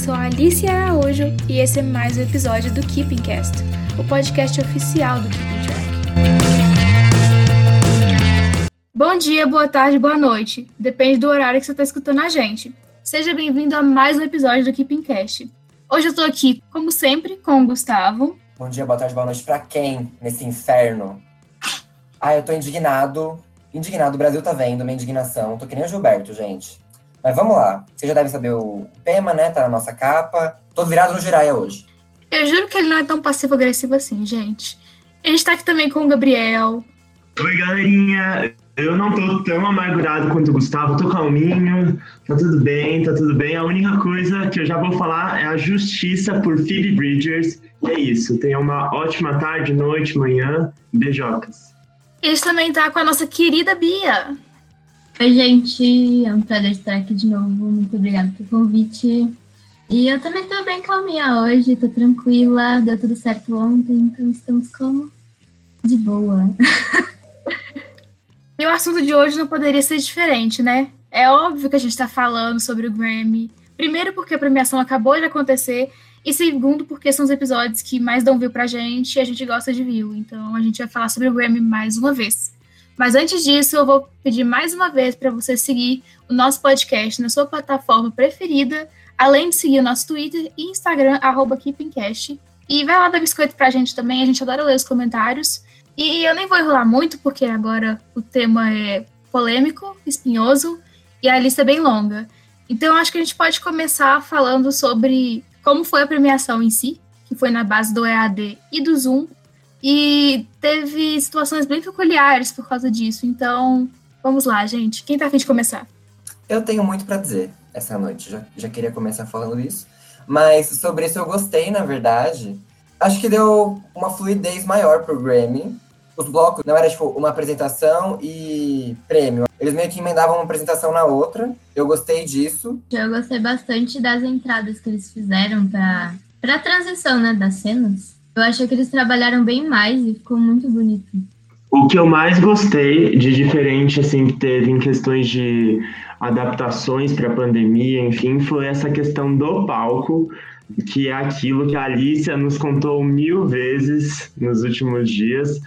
sou a Alice Araújo e esse é mais um episódio do Keeping Cast, o podcast oficial do Keeping Track. Bom dia, boa tarde, boa noite. Depende do horário que você está escutando a gente. Seja bem-vindo a mais um episódio do Keeping Cast. Hoje eu estou aqui, como sempre, com o Gustavo. Bom dia, boa tarde, boa noite pra quem nesse inferno? Ah, eu tô indignado. Indignado, o Brasil tá vendo minha indignação. Tô que nem o Gilberto, gente. Mas vamos lá. Vocês já devem saber o tema, né? Tá na nossa capa. Tô virado no Jiraya hoje. Eu juro que ele não é tão passivo-agressivo assim, gente. A gente tá aqui também com o Gabriel. Oi, galerinha. Eu não tô tão amargurado quanto o Gustavo, tô calminho, tá tudo bem, tá tudo bem. A única coisa que eu já vou falar é a justiça por Phoebe Bridgers. E é isso. Tenha uma ótima tarde, noite, manhã. Beijocas. E a gente também tá com a nossa querida Bia. Oi, gente. É um prazer estar aqui de novo. Muito obrigada pelo convite. E eu também tô bem calminha hoje, tô tranquila, deu tudo certo ontem, então estamos como de boa. E o assunto de hoje não poderia ser diferente, né? É óbvio que a gente está falando sobre o Grammy. Primeiro, porque a premiação acabou de acontecer. E segundo, porque são os episódios que mais dão view pra gente e a gente gosta de view. Então a gente vai falar sobre o Grammy mais uma vez. Mas antes disso, eu vou pedir mais uma vez para você seguir o nosso podcast na sua plataforma preferida, além de seguir o nosso Twitter e Instagram, arroba KeepingCast. E vai lá dar biscoito pra gente também, a gente adora ler os comentários. E eu nem vou enrolar muito, porque agora o tema é polêmico, espinhoso e a lista é bem longa. Então, acho que a gente pode começar falando sobre como foi a premiação em si, que foi na base do EAD e do Zoom. E teve situações bem peculiares por causa disso. Então, vamos lá, gente. Quem tá afim de começar? Eu tenho muito para dizer essa noite. Já, já queria começar falando isso. Mas sobre isso eu gostei, na verdade. Acho que deu uma fluidez maior pro Grammy os blocos não era tipo uma apresentação e prêmio. Eles meio que emendavam uma apresentação na outra. Eu gostei disso. Eu gostei bastante das entradas que eles fizeram para para transição, né, das cenas. Eu achei que eles trabalharam bem mais e ficou muito bonito. O que eu mais gostei de diferente assim que teve em questões de adaptações para a pandemia, enfim, foi essa questão do palco, que é aquilo que a Alicia nos contou mil vezes nos últimos dias,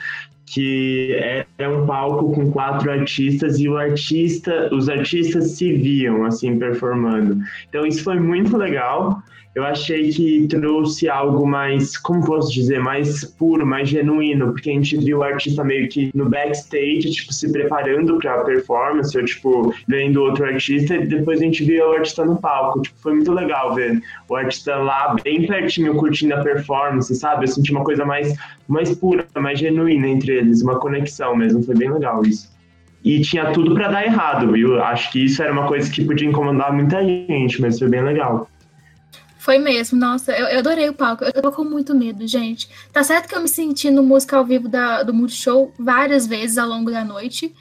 que é um palco com quatro artistas e o artista, os artistas se viam assim performando. Então isso foi muito legal eu achei que trouxe algo mais, como posso dizer, mais puro, mais genuíno, porque a gente viu o artista meio que no backstage, tipo, se preparando para a performance, ou tipo, vendo outro artista, e depois a gente viu o artista no palco. Tipo, foi muito legal ver o artista lá bem pertinho curtindo a performance, sabe? Eu senti uma coisa mais, mais pura, mais genuína entre eles, uma conexão mesmo, foi bem legal isso. E tinha tudo para dar errado, viu? Acho que isso era uma coisa que podia incomodar muita gente, mas foi bem legal. Foi mesmo, nossa, eu, eu, adorei o palco. Eu tô com muito medo, gente. Tá certo que eu me senti no música ao vivo da, do Multishow várias vezes ao longo da noite,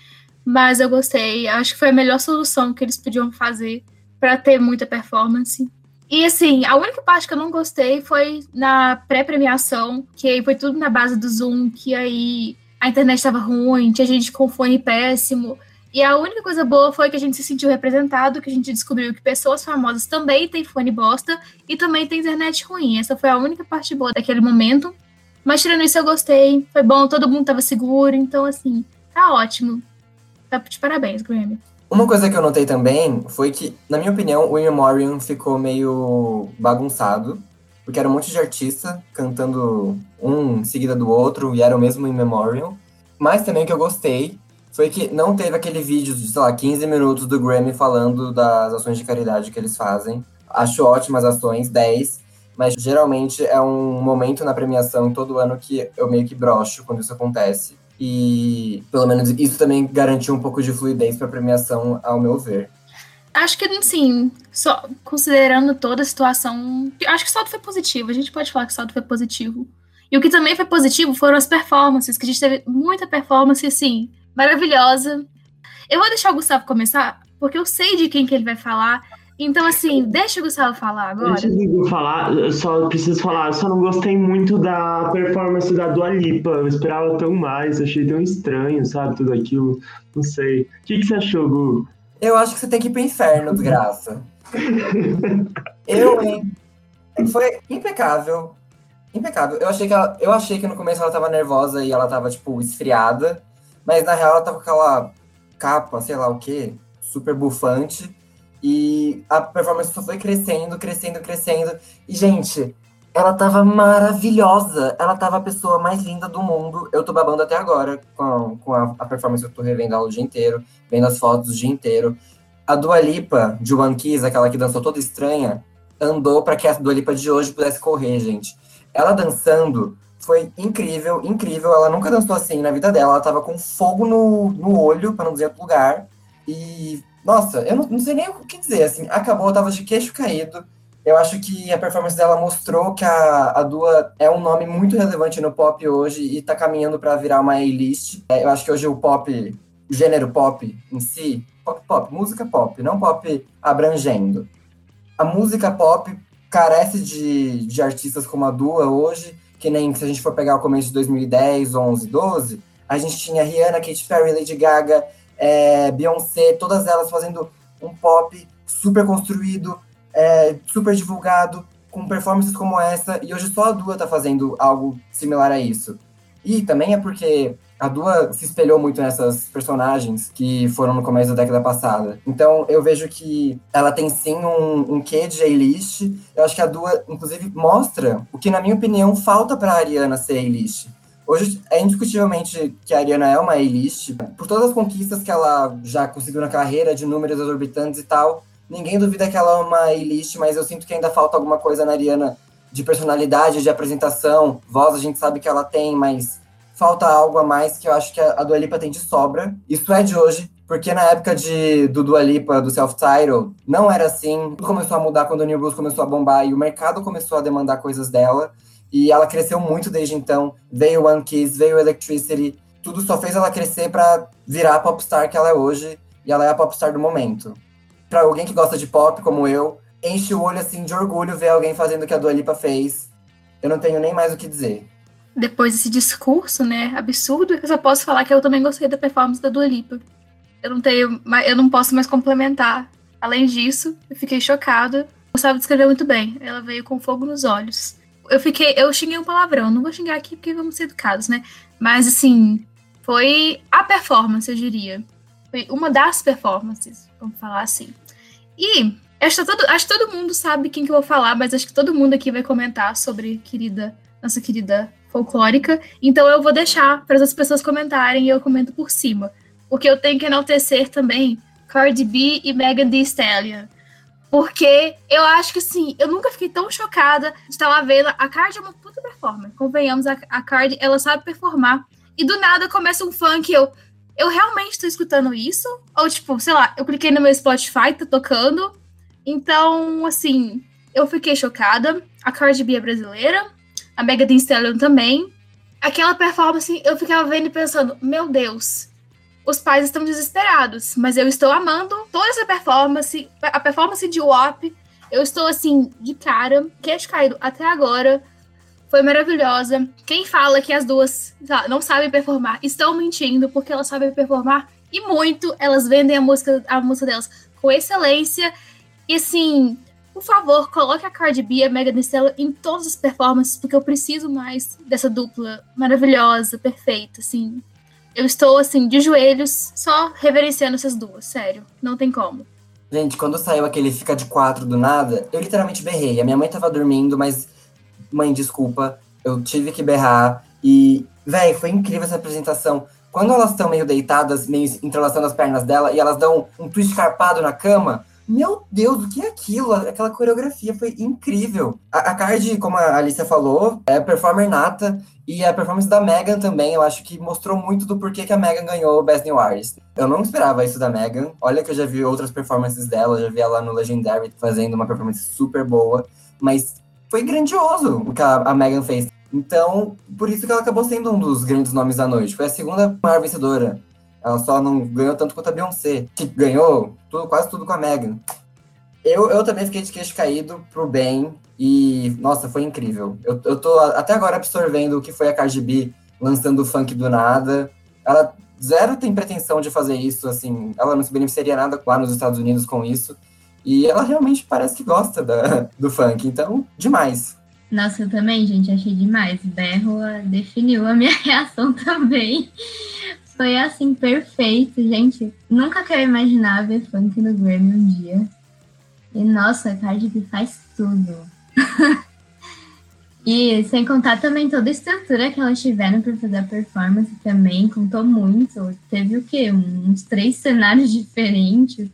mas eu gostei. Acho que foi a melhor solução que eles podiam fazer para ter muita performance. E assim, a única parte que eu não gostei foi na pré-premiação, que aí foi tudo na base do Zoom, que aí a internet estava ruim, tinha gente com fone péssimo. E a única coisa boa foi que a gente se sentiu representado, que a gente descobriu que pessoas famosas também têm fone bosta e também tem internet ruim. Essa foi a única parte boa daquele momento. Mas tirando isso, eu gostei. Foi bom, todo mundo tava seguro. Então, assim, tá ótimo. Tá de parabéns, Grammy. Uma coisa que eu notei também foi que, na minha opinião, o In Memoriam ficou meio bagunçado. Porque era um monte de artista cantando um em seguida do outro, e era o mesmo In Memoriam. Mas também que eu gostei foi que não teve aquele vídeo de, sei lá, 15 minutos do Grammy falando das ações de caridade que eles fazem. Acho ótimas ações, 10, mas geralmente é um momento na premiação todo ano que eu meio que brocho quando isso acontece. E pelo menos isso também garantiu um pouco de fluidez para a premiação, ao meu ver. Acho que, sim, só considerando toda a situação, acho que o saldo foi positivo. A gente pode falar que o saldo foi positivo. E o que também foi positivo foram as performances, que a gente teve muita performance, assim, maravilhosa. Eu vou deixar o Gustavo começar, porque eu sei de quem que ele vai falar. Então, assim, deixa o Gustavo falar agora. Deixa eu falar, eu só preciso falar, eu só não gostei muito da performance da Dua Lipa. Eu esperava tão mais, achei tão estranho, sabe, tudo aquilo. Não sei. O que, que você achou, Gu? Eu acho que você tem que ir pro inferno, desgraça. eu, hein? Foi impecável. Impecável. Eu achei que ela, eu achei que no começo ela tava nervosa e ela tava, tipo, esfriada. Mas na real ela tava com aquela capa, sei lá o quê, super bufante. E a performance só foi crescendo, crescendo, crescendo. E, gente, ela tava maravilhosa. Ela tava a pessoa mais linda do mundo. Eu tô babando até agora com, com a, a performance. Eu tô revendo ela o dia inteiro, vendo as fotos o dia inteiro. A Dua Lipa, de One Kiss, aquela que dançou toda estranha, andou para que a Dua Lipa de hoje pudesse correr, gente. Ela dançando foi incrível, incrível. Ela nunca dançou assim na vida dela. Ela tava com fogo no, no olho, para não dizer outro lugar. E, nossa, eu não, não sei nem o que dizer, assim. Acabou, eu tava de queixo caído. Eu acho que a performance dela mostrou que a, a Dua é um nome muito relevante no pop hoje e tá caminhando para virar uma A-list. É, eu acho que hoje o pop, o gênero pop em si, pop pop, música pop, não pop abrangendo. A música pop carece de, de artistas como a Dua hoje, que nem se a gente for pegar o começo de 2010, 11, 12, a gente tinha Rihanna, Katy Perry, Lady Gaga, é, Beyoncé, todas elas fazendo um pop super construído, é, super divulgado, com performances como essa, e hoje só a Dua tá fazendo algo similar a isso. E também é porque a Dua se espelhou muito nessas personagens que foram no começo da década passada. Então eu vejo que ela tem sim um, um quê de A-list. Eu acho que a Dua, inclusive, mostra o que, na minha opinião, falta para a Ariana ser A-list. Hoje é indiscutivelmente que a Ariana é uma A-list, por todas as conquistas que ela já conseguiu na carreira, de números exorbitantes e tal. Ninguém duvida que ela é uma A-list, mas eu sinto que ainda falta alguma coisa na Ariana de personalidade, de apresentação. Voz a gente sabe que ela tem, mas falta algo a mais que eu acho que a Dua Lipa tem de sobra. Isso é de hoje, porque na época de, do Dua Lipa, do self-title, não era assim. Tudo começou a mudar quando o New Blues começou a bombar e o mercado começou a demandar coisas dela. E ela cresceu muito desde então. Veio One Kiss, veio Electricity. Tudo só fez ela crescer para virar a popstar que ela é hoje. E ela é a popstar do momento. Para alguém que gosta de pop, como eu, enche o olho assim de orgulho ver alguém fazendo o que a Dua Lipa fez. Eu não tenho nem mais o que dizer. Depois desse discurso, né, absurdo, eu só posso falar que eu também gostei da performance da Dua Lipa. Eu não tenho, eu não posso mais complementar. Além disso, eu fiquei chocada. Gustavo descreveu muito bem. Ela veio com fogo nos olhos eu fiquei, eu xinguei um palavrão, não vou xingar aqui porque vamos ser educados, né? Mas assim, foi a performance, eu diria. Foi uma das performances, vamos falar assim. E acho que, todo, acho que todo mundo sabe quem que eu vou falar, mas acho que todo mundo aqui vai comentar sobre querida, nossa querida folclórica. Então eu vou deixar para as pessoas comentarem e eu comento por cima. Porque eu tenho que enaltecer também Cardi B e Megan Thee Stallion. Porque eu acho que, assim, eu nunca fiquei tão chocada de estar lá vendo. A Card é uma puta performer. Convenhamos, a, a Card, ela sabe performar. E do nada começa um funk eu. Eu realmente tô escutando isso? Ou, tipo, sei lá, eu cliquei no meu Spotify, tá tocando. Então, assim, eu fiquei chocada. A Cardi B é brasileira. A Megan Stallion também. Aquela performance, eu ficava vendo e pensando, meu Deus, os pais estão desesperados, mas eu estou amando toda essa performance, a performance de WAP. Eu estou assim, de cara, queixo caído até agora. Foi maravilhosa. Quem fala que as duas não sabem performar estão mentindo, porque elas sabem performar e muito. Elas vendem a música, a música delas com excelência. E assim, por favor, coloque a Cardi B e a Megan Thee Stallion em todas as performances, porque eu preciso mais dessa dupla maravilhosa, perfeita, assim. Eu estou, assim, de joelhos, só reverenciando essas duas, sério. Não tem como. Gente, quando saiu aquele Fica de Quatro do nada, eu literalmente berrei. A minha mãe tava dormindo, mas. Mãe, desculpa, eu tive que berrar. E, véi, foi incrível essa apresentação. Quando elas estão meio deitadas, meio entrelaçando as pernas dela, e elas dão um twist carpado na cama, meu Deus, o que é aquilo? Aquela coreografia foi incrível. A, a Cardi, como a Alicia falou, é performer nata. E a performance da Megan também, eu acho que mostrou muito do porquê que a Megan ganhou o Best New Artist. Eu não esperava isso da Megan. Olha que eu já vi outras performances dela, já vi ela no Legendary fazendo uma performance super boa. Mas foi grandioso o que a, a Megan fez. Então, por isso que ela acabou sendo um dos grandes nomes da noite. Foi a segunda maior vencedora ela só não ganhou tanto quanto a Beyoncé, que ganhou tudo, quase tudo com a Megan. Eu, eu também fiquei de queixo caído pro bem e, nossa, foi incrível. Eu, eu tô até agora absorvendo o que foi a Cardi B lançando o funk do nada. Ela zero tem pretensão de fazer isso, assim, ela não se beneficiaria nada lá nos Estados Unidos com isso. E ela realmente parece que gosta da, do funk, então, demais. Nossa, eu também, gente, achei demais. Berro definiu a minha reação também. Foi assim, perfeito, gente. Nunca que eu imaginar ver funk no Grammy um dia. E nossa, a Cardi faz tudo. e sem contar também toda a estrutura que elas tiveram para fazer a performance também, contou muito. Teve o quê? Uns três cenários diferentes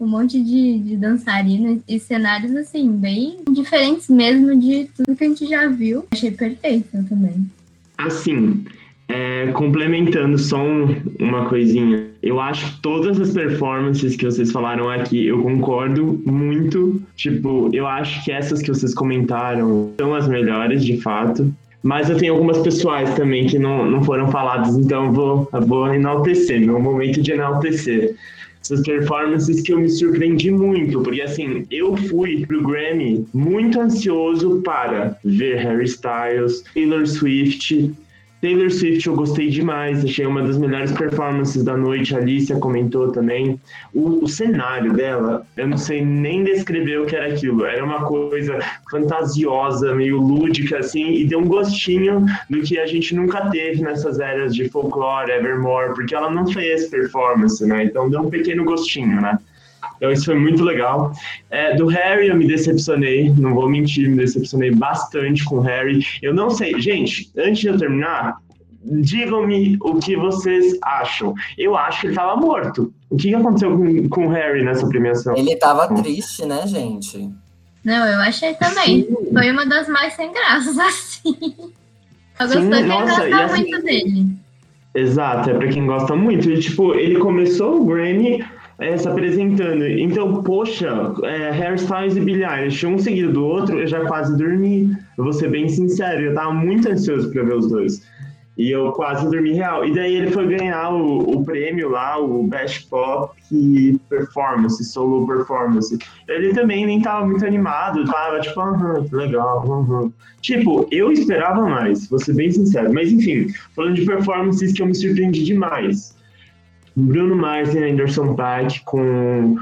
um monte de, de dançarinas e cenários, assim, bem diferentes mesmo de tudo que a gente já viu. Achei perfeito também. Assim, é, complementando só um, uma coisinha, eu acho que todas as performances que vocês falaram aqui, eu concordo muito. Tipo, eu acho que essas que vocês comentaram são as melhores, de fato. Mas eu tenho algumas pessoais também que não, não foram faladas, então eu vou, eu vou enaltecer, meu momento de enaltecer essas performances que eu me surpreendi muito, porque assim, eu fui pro Grammy muito ansioso para ver Harry Styles, Taylor Swift, Taylor Swift eu gostei demais, achei uma das melhores performances da noite, a Alicia comentou também. O, o, cenário dela, eu não sei nem descrever o que era aquilo, era uma coisa fantasiosa, meio lúdica assim, e deu um gostinho do que a gente nunca teve nessas eras de folklore, Evermore, porque ela não fez performance, né? Então deu um pequeno gostinho, né? Então isso foi muito legal. É, do Harry eu me decepcionei, não vou mentir, me decepcionei bastante com o Harry. Eu não sei, gente, antes de eu terminar, digam-me o que vocês acham. Eu acho que ele estava morto. O que aconteceu com, com o Harry nessa premiação? Ele estava triste, né, gente? Não, eu achei também. Sim. Foi uma das mais sem graças, assim. Eu gostei e assim, muito dele. Exato, é pra quem gosta muito. E, tipo, ele começou o Grammy é, se apresentando. Então, poxa, é, Harry Styles e Billie Eilish, um seguido do outro, eu já quase dormi. Eu vou ser bem sincero, eu tava muito ansioso para ver os dois. E eu quase dormi real. E daí ele foi ganhar o, o prêmio lá, o Best Pop Performance, Solo Performance. Ele também nem tava muito animado, tava tipo, aham, que legal, aham. Tipo, eu esperava mais, vou ser bem sincero. Mas enfim, falando de performances que eu me surpreendi demais. Bruno Mars e Anderson Paak com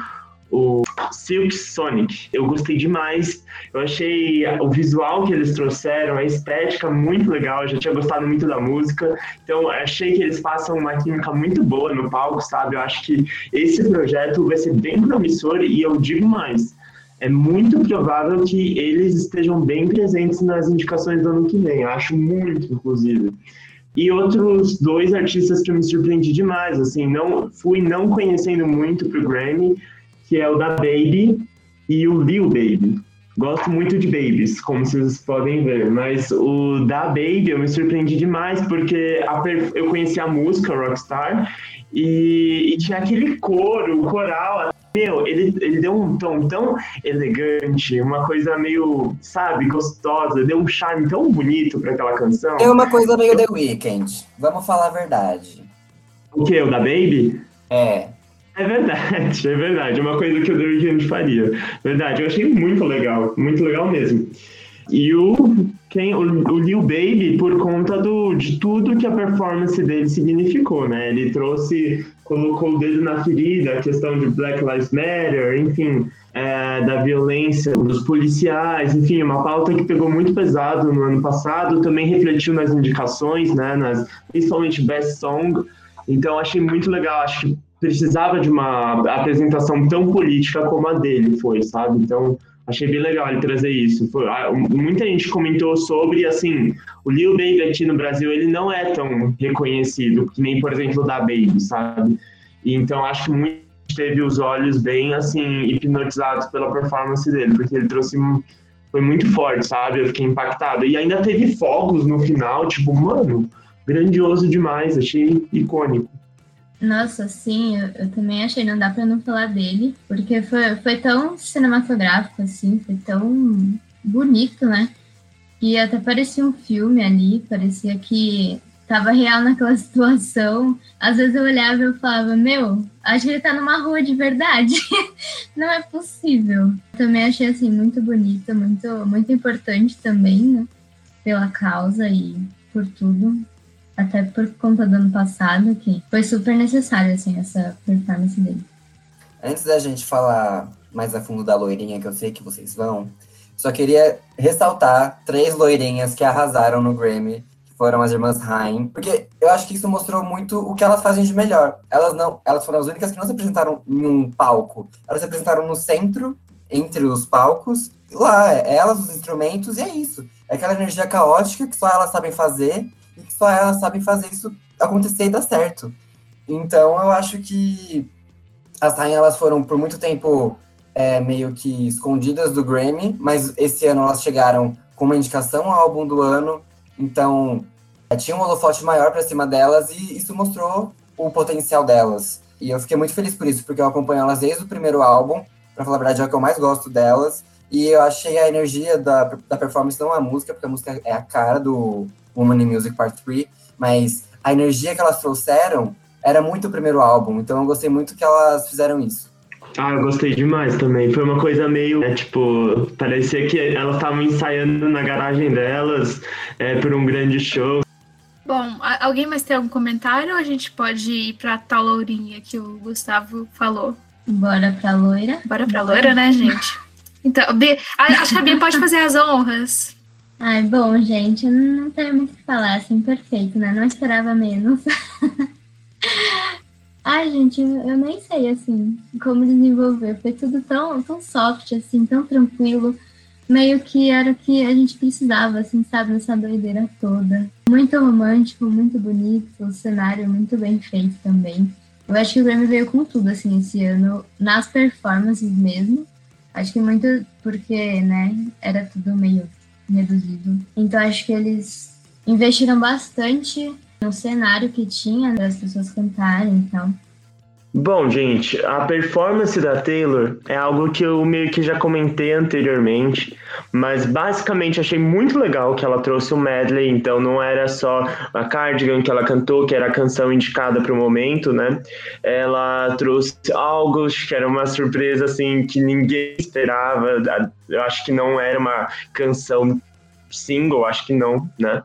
o Silk Sonic. Eu gostei demais. Eu achei o visual que eles trouxeram, a estética muito legal. Eu já tinha gostado muito da música. Então, achei que eles passam uma química muito boa no palco, sabe? Eu acho que esse projeto vai ser bem promissor e eu digo mais. É muito provável que eles estejam bem presentes nas indicações do ano que vem. Eu acho muito, inclusive. E outros dois artistas que eu me surpreendi demais, assim, não fui não conhecendo muito pro Grammy, que é o da Baby e o Lil Baby. Gosto muito de Babies, como vocês podem ver, mas o da Baby eu me surpreendi demais porque eu conheci a música Rockstar e, e tinha aquele coro, o coral, meu, ele, ele deu um tom tão elegante, uma coisa meio, sabe, gostosa, deu um charme tão bonito para aquela canção. É uma coisa meio The Weeknd, vamos falar a verdade. O que, o da Baby? É. É verdade, é verdade. Uma coisa que o The Weeknd faria. Verdade, eu achei muito legal, muito legal mesmo. E o, quem, o, o Lil Baby, por conta do, de tudo que a performance dele significou, né? Ele trouxe, colocou o dedo na ferida, a questão de Black Lives Matter, enfim, é, da violência dos policiais, enfim, uma pauta que pegou muito pesado no ano passado, também refletiu nas indicações, né? Nas, principalmente Best Song. Então, achei muito legal, acho que precisava de uma apresentação tão política como a dele foi, sabe? Então, achei bem legal ele trazer isso. Foi, ah, muita gente comentou sobre, assim, o Lil Baby aqui no Brasil, ele não é tão reconhecido, que nem, por exemplo, o da Baby, sabe? Então, acho que gente teve os olhos bem, assim, hipnotizados pela performance dele, porque ele trouxe... Foi muito forte, sabe? Eu fiquei impactado. E ainda teve fogos no final, tipo, mano, grandioso demais, achei icônico. Nossa, sim, eu, eu, também achei, não dá pra não falar dele, porque foi, foi tão cinematográfico, assim, foi tão bonito, né? E até parecia um filme ali, parecia que tava real naquela situação. Às vezes eu olhava e eu falava, meu, acho que ele tá numa rua de verdade. não é possível. Também achei, assim, muito bonito, muito, muito importante também, né? Pela causa e por tudo até por conta do ano passado, que foi super necessário, assim, essa performance dele. Antes da gente falar mais a fundo da loirinha, que eu sei que vocês vão, só queria ressaltar três loirinhas que arrasaram no Grammy, foram as irmãs Haim, porque eu acho que isso mostrou muito o que elas fazem de melhor. Elas não, elas foram as únicas que não se apresentaram em um palco. Elas se apresentaram no centro, entre os palcos. Lá, elas, os instrumentos, e é isso. É aquela energia caótica que só elas sabem fazer que só elas sabem fazer isso acontecer e dar certo. Então, eu acho que as Haim, elas foram por muito tempo é, meio que escondidas do Grammy, mas esse ano elas chegaram com uma indicação ao álbum do ano, então é, tinha um holofote maior para cima delas e isso mostrou o potencial delas. E eu fiquei muito feliz por isso, porque eu acompanho elas desde o primeiro álbum, para falar a verdade é o que eu mais gosto delas, e eu achei a energia da, da performance, não a música, porque a música é a cara do Woman in Music Part 3, mas a energia que elas trouxeram era muito o primeiro álbum, então eu gostei muito que elas fizeram isso. Ah, eu gostei demais também. Foi uma coisa meio, é, tipo, parecia que elas estavam ensaiando na garagem delas é, por um grande show. Bom, alguém mais tem algum comentário ou a gente pode ir pra tal lourinha que o Gustavo falou? Bora pra loira. Bora pra loira, né, gente? Então, B, acho que a Bia pode fazer as honras. Ai, bom, gente, eu não tenho muito o que falar, assim, perfeito, né? Não esperava menos. Ai, gente, eu nem sei, assim, como desenvolver. Foi tudo tão, tão soft, assim, tão tranquilo. Meio que era o que a gente precisava, assim, sabe, nessa doideira toda. Muito romântico, muito bonito, o cenário muito bem feito também. Eu acho que o Grammy veio com tudo, assim, esse ano, nas performances mesmo. Acho que muito porque, né, era tudo meio reduzido. Então acho que eles investiram bastante no cenário que tinha das pessoas cantarem então. Bom, gente, a performance da Taylor é algo que eu meio que já comentei anteriormente, mas basicamente achei muito legal que ela trouxe o um medley, então não era só a Cardigan que ela cantou, que era a canção indicada para o momento, né? Ela trouxe algo que era uma surpresa assim que ninguém esperava. Eu acho que não era uma canção single, acho que não, né?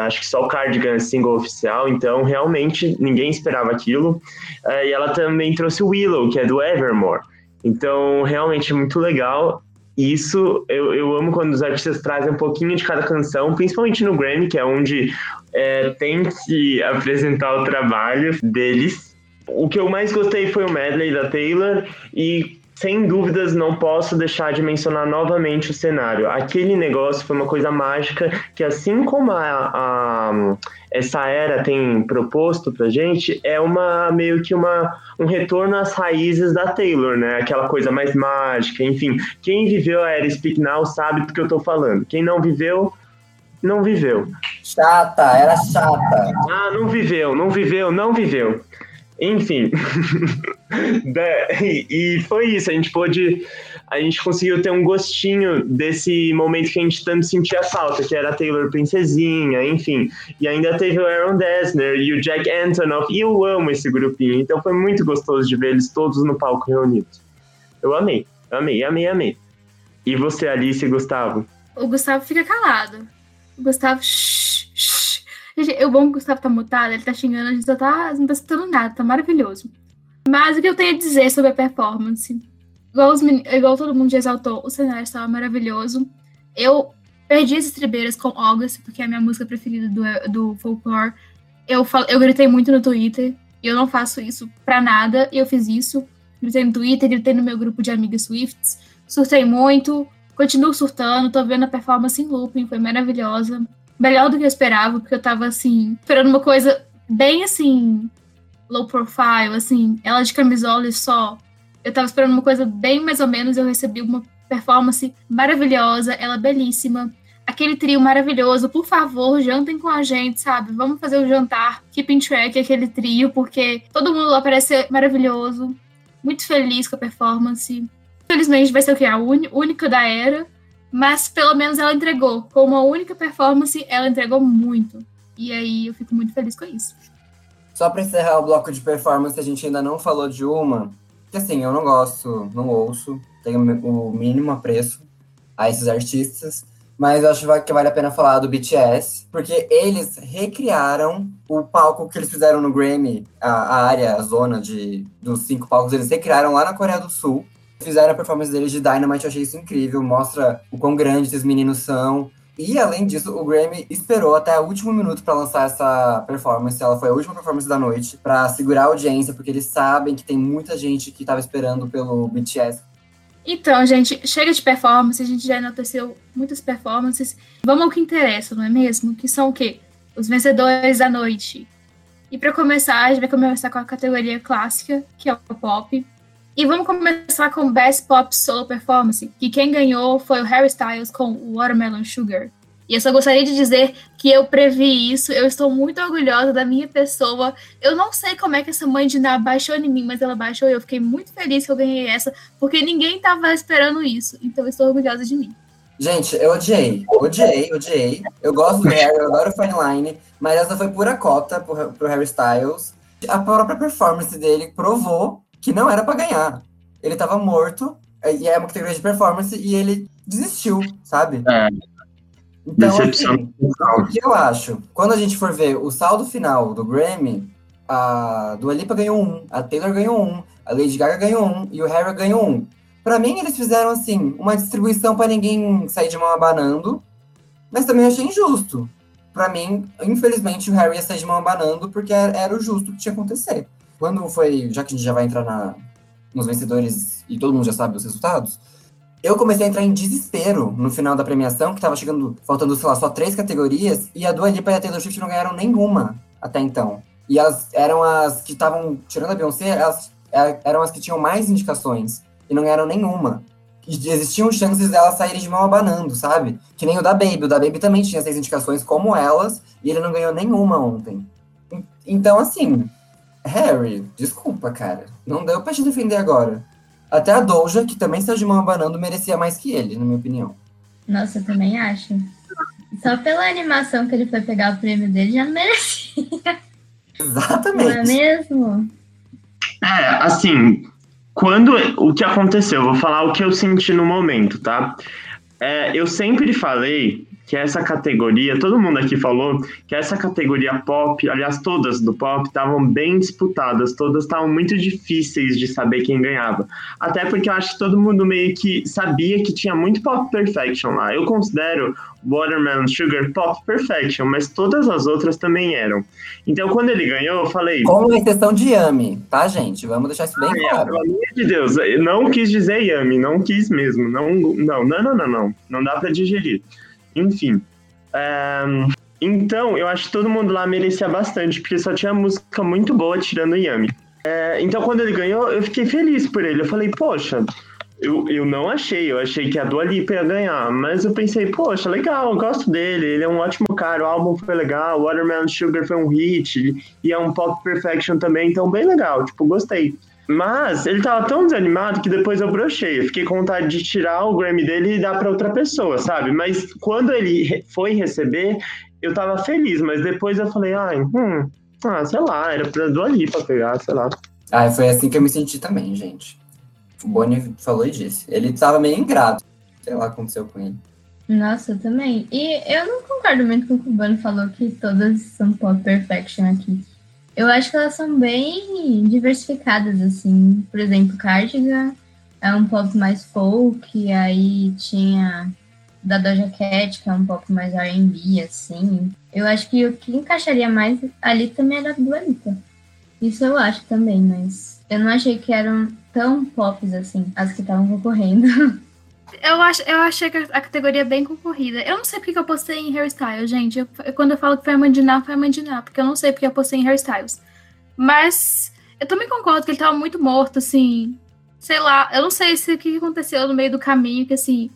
Acho que só o Cardigan é single oficial, então realmente ninguém esperava aquilo. Uh, e ela também trouxe o Willow, que é do Evermore. Então, realmente é muito legal. Isso eu, eu amo quando os artistas trazem um pouquinho de cada canção, principalmente no Grammy, que é onde é, tem que apresentar o trabalho deles. O que eu mais gostei foi o medley da Taylor e sem dúvidas, não posso deixar de mencionar novamente o cenário. Aquele negócio foi uma coisa mágica que, assim como a, a essa era tem proposto pra gente, é uma meio que uma, um retorno às raízes da Taylor, né? Aquela coisa mais mágica, enfim. Quem viveu a era Speak Now sabe do que eu tô falando. Quem não viveu, não viveu. Chata, era chata. Ah, não viveu, não viveu, não viveu. Enfim. e foi isso, a gente pôde. A gente conseguiu ter um gostinho desse momento que a gente tanto sentia falta, que era a Taylor Princesinha, enfim. E ainda teve o Aaron Dessner e o Jack Antonoff, e eu amo esse grupinho, então foi muito gostoso de ver eles todos no palco reunidos. Eu amei, amei, amei, amei. E você, Alice e Gustavo? O Gustavo fica calado. O Gustavo. Gente, o bom que o Gustavo tá mutado, ele tá xingando, a gente só tá, não tá escutando nada, tá maravilhoso. Mas o que eu tenho a dizer sobre a performance? Igual, igual todo mundo já exaltou, o cenário estava maravilhoso. Eu perdi as estribeiras com August, porque é a minha música preferida do, do folklore. Eu, fal, eu gritei muito no Twitter, e eu não faço isso pra nada, e eu fiz isso. Gritei no Twitter, gritei no meu grupo de amigas Swifts, surtei muito, continuo surtando, tô vendo a performance em looping, foi maravilhosa melhor do que eu esperava, porque eu tava assim, esperando uma coisa bem assim, low profile, assim, ela de camisola e só. Eu tava esperando uma coisa bem mais ou menos, eu recebi uma performance maravilhosa, ela belíssima. Aquele trio maravilhoso, por favor, jantem com a gente, sabe? Vamos fazer o jantar, keep in track aquele trio, porque todo mundo lá parece maravilhoso. Muito feliz com a performance. Infelizmente vai ser o que? A única da era. Mas pelo menos ela entregou. Com uma única performance, ela entregou muito. E aí eu fico muito feliz com isso. Só para encerrar o bloco de performance, a gente ainda não falou de uma. Que assim, eu não gosto, não ouço, tenho o mínimo apreço a esses artistas. Mas eu acho que vale a pena falar do BTS, porque eles recriaram o palco que eles fizeram no Grammy, a, a área, a zona de, dos cinco palcos, eles recriaram lá na Coreia do Sul fizeram a performance deles de Dynamite, eu achei isso incrível. Mostra o quão grandes esses meninos são. E além disso, o Grammy esperou até o último minuto para lançar essa performance. Ela foi a última performance da noite para segurar a audiência, porque eles sabem que tem muita gente que estava esperando pelo BTS. Então, gente, chega de performance, a gente já enalteceu muitas performances. Vamos ao que interessa, não é mesmo? Que são o quê? Os vencedores da noite. E para começar, a gente vai começar com a categoria clássica, que é o pop. E vamos começar com Best Pop Solo Performance, que quem ganhou foi o Harry Styles com Watermelon Sugar. E eu só gostaria de dizer que eu previ isso, eu estou muito orgulhosa da minha pessoa. Eu não sei como é que essa mãe de Ná baixou em mim, mas ela baixou e eu fiquei muito feliz que eu ganhei essa, porque ninguém estava esperando isso. Então eu estou orgulhosa de mim. Gente, eu odiei, odiei, odiei. Eu gosto do Harry, eu adoro o Fine mas essa foi pura cota pro, pro Harry Styles. A própria performance dele provou que não era para ganhar. Ele tava morto, e é uma categoria de performance, e ele desistiu, sabe? É. Então, assim, o que eu acho? Quando a gente for ver o saldo final do Grammy, a Dua Lipa ganhou um, a Taylor ganhou um, a Lady Gaga ganhou um, e o Harry ganhou um. Para mim, eles fizeram, assim, uma distribuição para ninguém sair de mão abanando, mas também achei injusto. Para mim, infelizmente, o Harry ia sair de mão abanando porque era o justo que tinha que acontecer. Quando foi, já que a gente já vai entrar na, nos vencedores e todo mundo já sabe os resultados, eu comecei a entrar em desespero no final da premiação, que tava chegando, faltando, sei lá, só três categorias, e a Dua Lipa e a Taylor Swift não ganharam nenhuma até então. E elas eram as que estavam, tirando a Beyoncé, elas é, eram as que tinham mais indicações e não ganharam nenhuma. E existiam chances delas saírem de mão abanando, sabe? Que nem o da Baby. O da Baby também tinha seis indicações como elas, e ele não ganhou nenhuma ontem. Então, assim, Harry, desculpa, cara. Não deu pra te defender agora. Até a Doja, que também saiu de mão abanando, merecia mais que ele, na minha opinião. Nossa, eu também acho. Só pela animação que ele foi pegar o prêmio dele, já não merecia. Exatamente. Não é mesmo? É, assim, quando o que aconteceu, vou falar o que eu senti no momento, tá? É, eu sempre falei que essa categoria, todo mundo aqui falou que essa categoria pop, aliás, todas do pop estavam bem disputadas, todas estavam muito difíceis de saber quem ganhava. Até porque eu acho que todo mundo meio que sabia que tinha muito pop perfection lá. Eu considero Watermelon Sugar Pop Perfection, mas todas as outras também eram. Então, quando ele ganhou, eu falei. Com exceção de Yami, tá, gente? Vamos deixar isso bem ah, claro. Pelo amor de Deus, não quis dizer Yami, não quis mesmo. Não, não, não, não, não, não. Não dá para digerir. Enfim. Então, eu acho que todo mundo lá merecia bastante, porque só tinha música muito boa tirando o Yami. É, então, quando ele ganhou, eu fiquei feliz por ele. Eu falei, poxa, eu, eu não achei, eu achei que a Dua Lipa ia ganhar, mas eu pensei, poxa, legal, eu gosto dele, ele é um ótimo cara, o álbum foi legal, Watermelon Sugar foi um hit, e é um pop perfection também, então bem legal, tipo, gostei. Mas ele tava tão desanimado que depois eu brochei. Eu fiquei com vontade de tirar o Grammy dele e dar para outra pessoa, sabe? Mas quando ele foi receber, eu tava feliz, mas depois eu falei, ai, hum, ah, sei lá, era pra Dua Lipa pegar, sei lá. Ah, foi assim que eu me senti também, gente. O Bonnie falou e disse. Ele tava meio ingrato. Sei lá o que aconteceu com ele. Nossa, eu também. E eu não concordo muito com o que o Bonnie falou que todas são pop perfection aqui. Eu acho que elas são bem diversificadas, assim. Por exemplo, Cardigan é um pop mais folk, aí tinha da Doja Cat, que é um pouco mais R&B, assim. Eu acho que o que encaixaria mais ali também era a Dua Lipa. Isso eu acho também, mas eu não achei que eram tão pops assim, as que estavam concorrendo. Eu, acho, eu achei a categoria bem concorrida. Eu não sei porque eu postei em hairstyle, gente. Eu, quando eu falo que foi a Mandiná, foi a Mandiná, porque eu não sei porque eu postei em hairstyles. Mas eu também concordo que ele tava muito morto, assim. Sei lá, eu não sei se o que aconteceu no meio do caminho, que assim,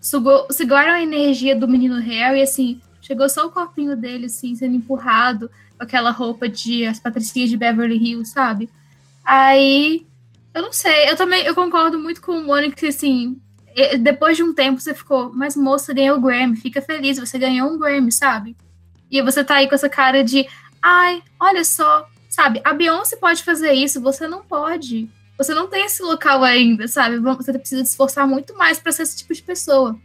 sugou, sugaram a energia do menino Harry, assim, chegou só o corpinho dele, assim, sendo empurrado com aquela roupa de as patricinhas de Beverly Hills, sabe? Aí, eu não sei, eu também, eu concordo muito com o Mônica, assim, depois de um tempo você ficou, mas moça, ganhou o Grammy, fica feliz, você ganhou um Grammy, sabe? E você tá aí com essa cara de, ai, olha só, sabe? A Beyoncé pode fazer isso, você não pode. Você não tem esse local ainda, sabe? Você precisa se esforçar muito mais para ser esse tipo de pessoa.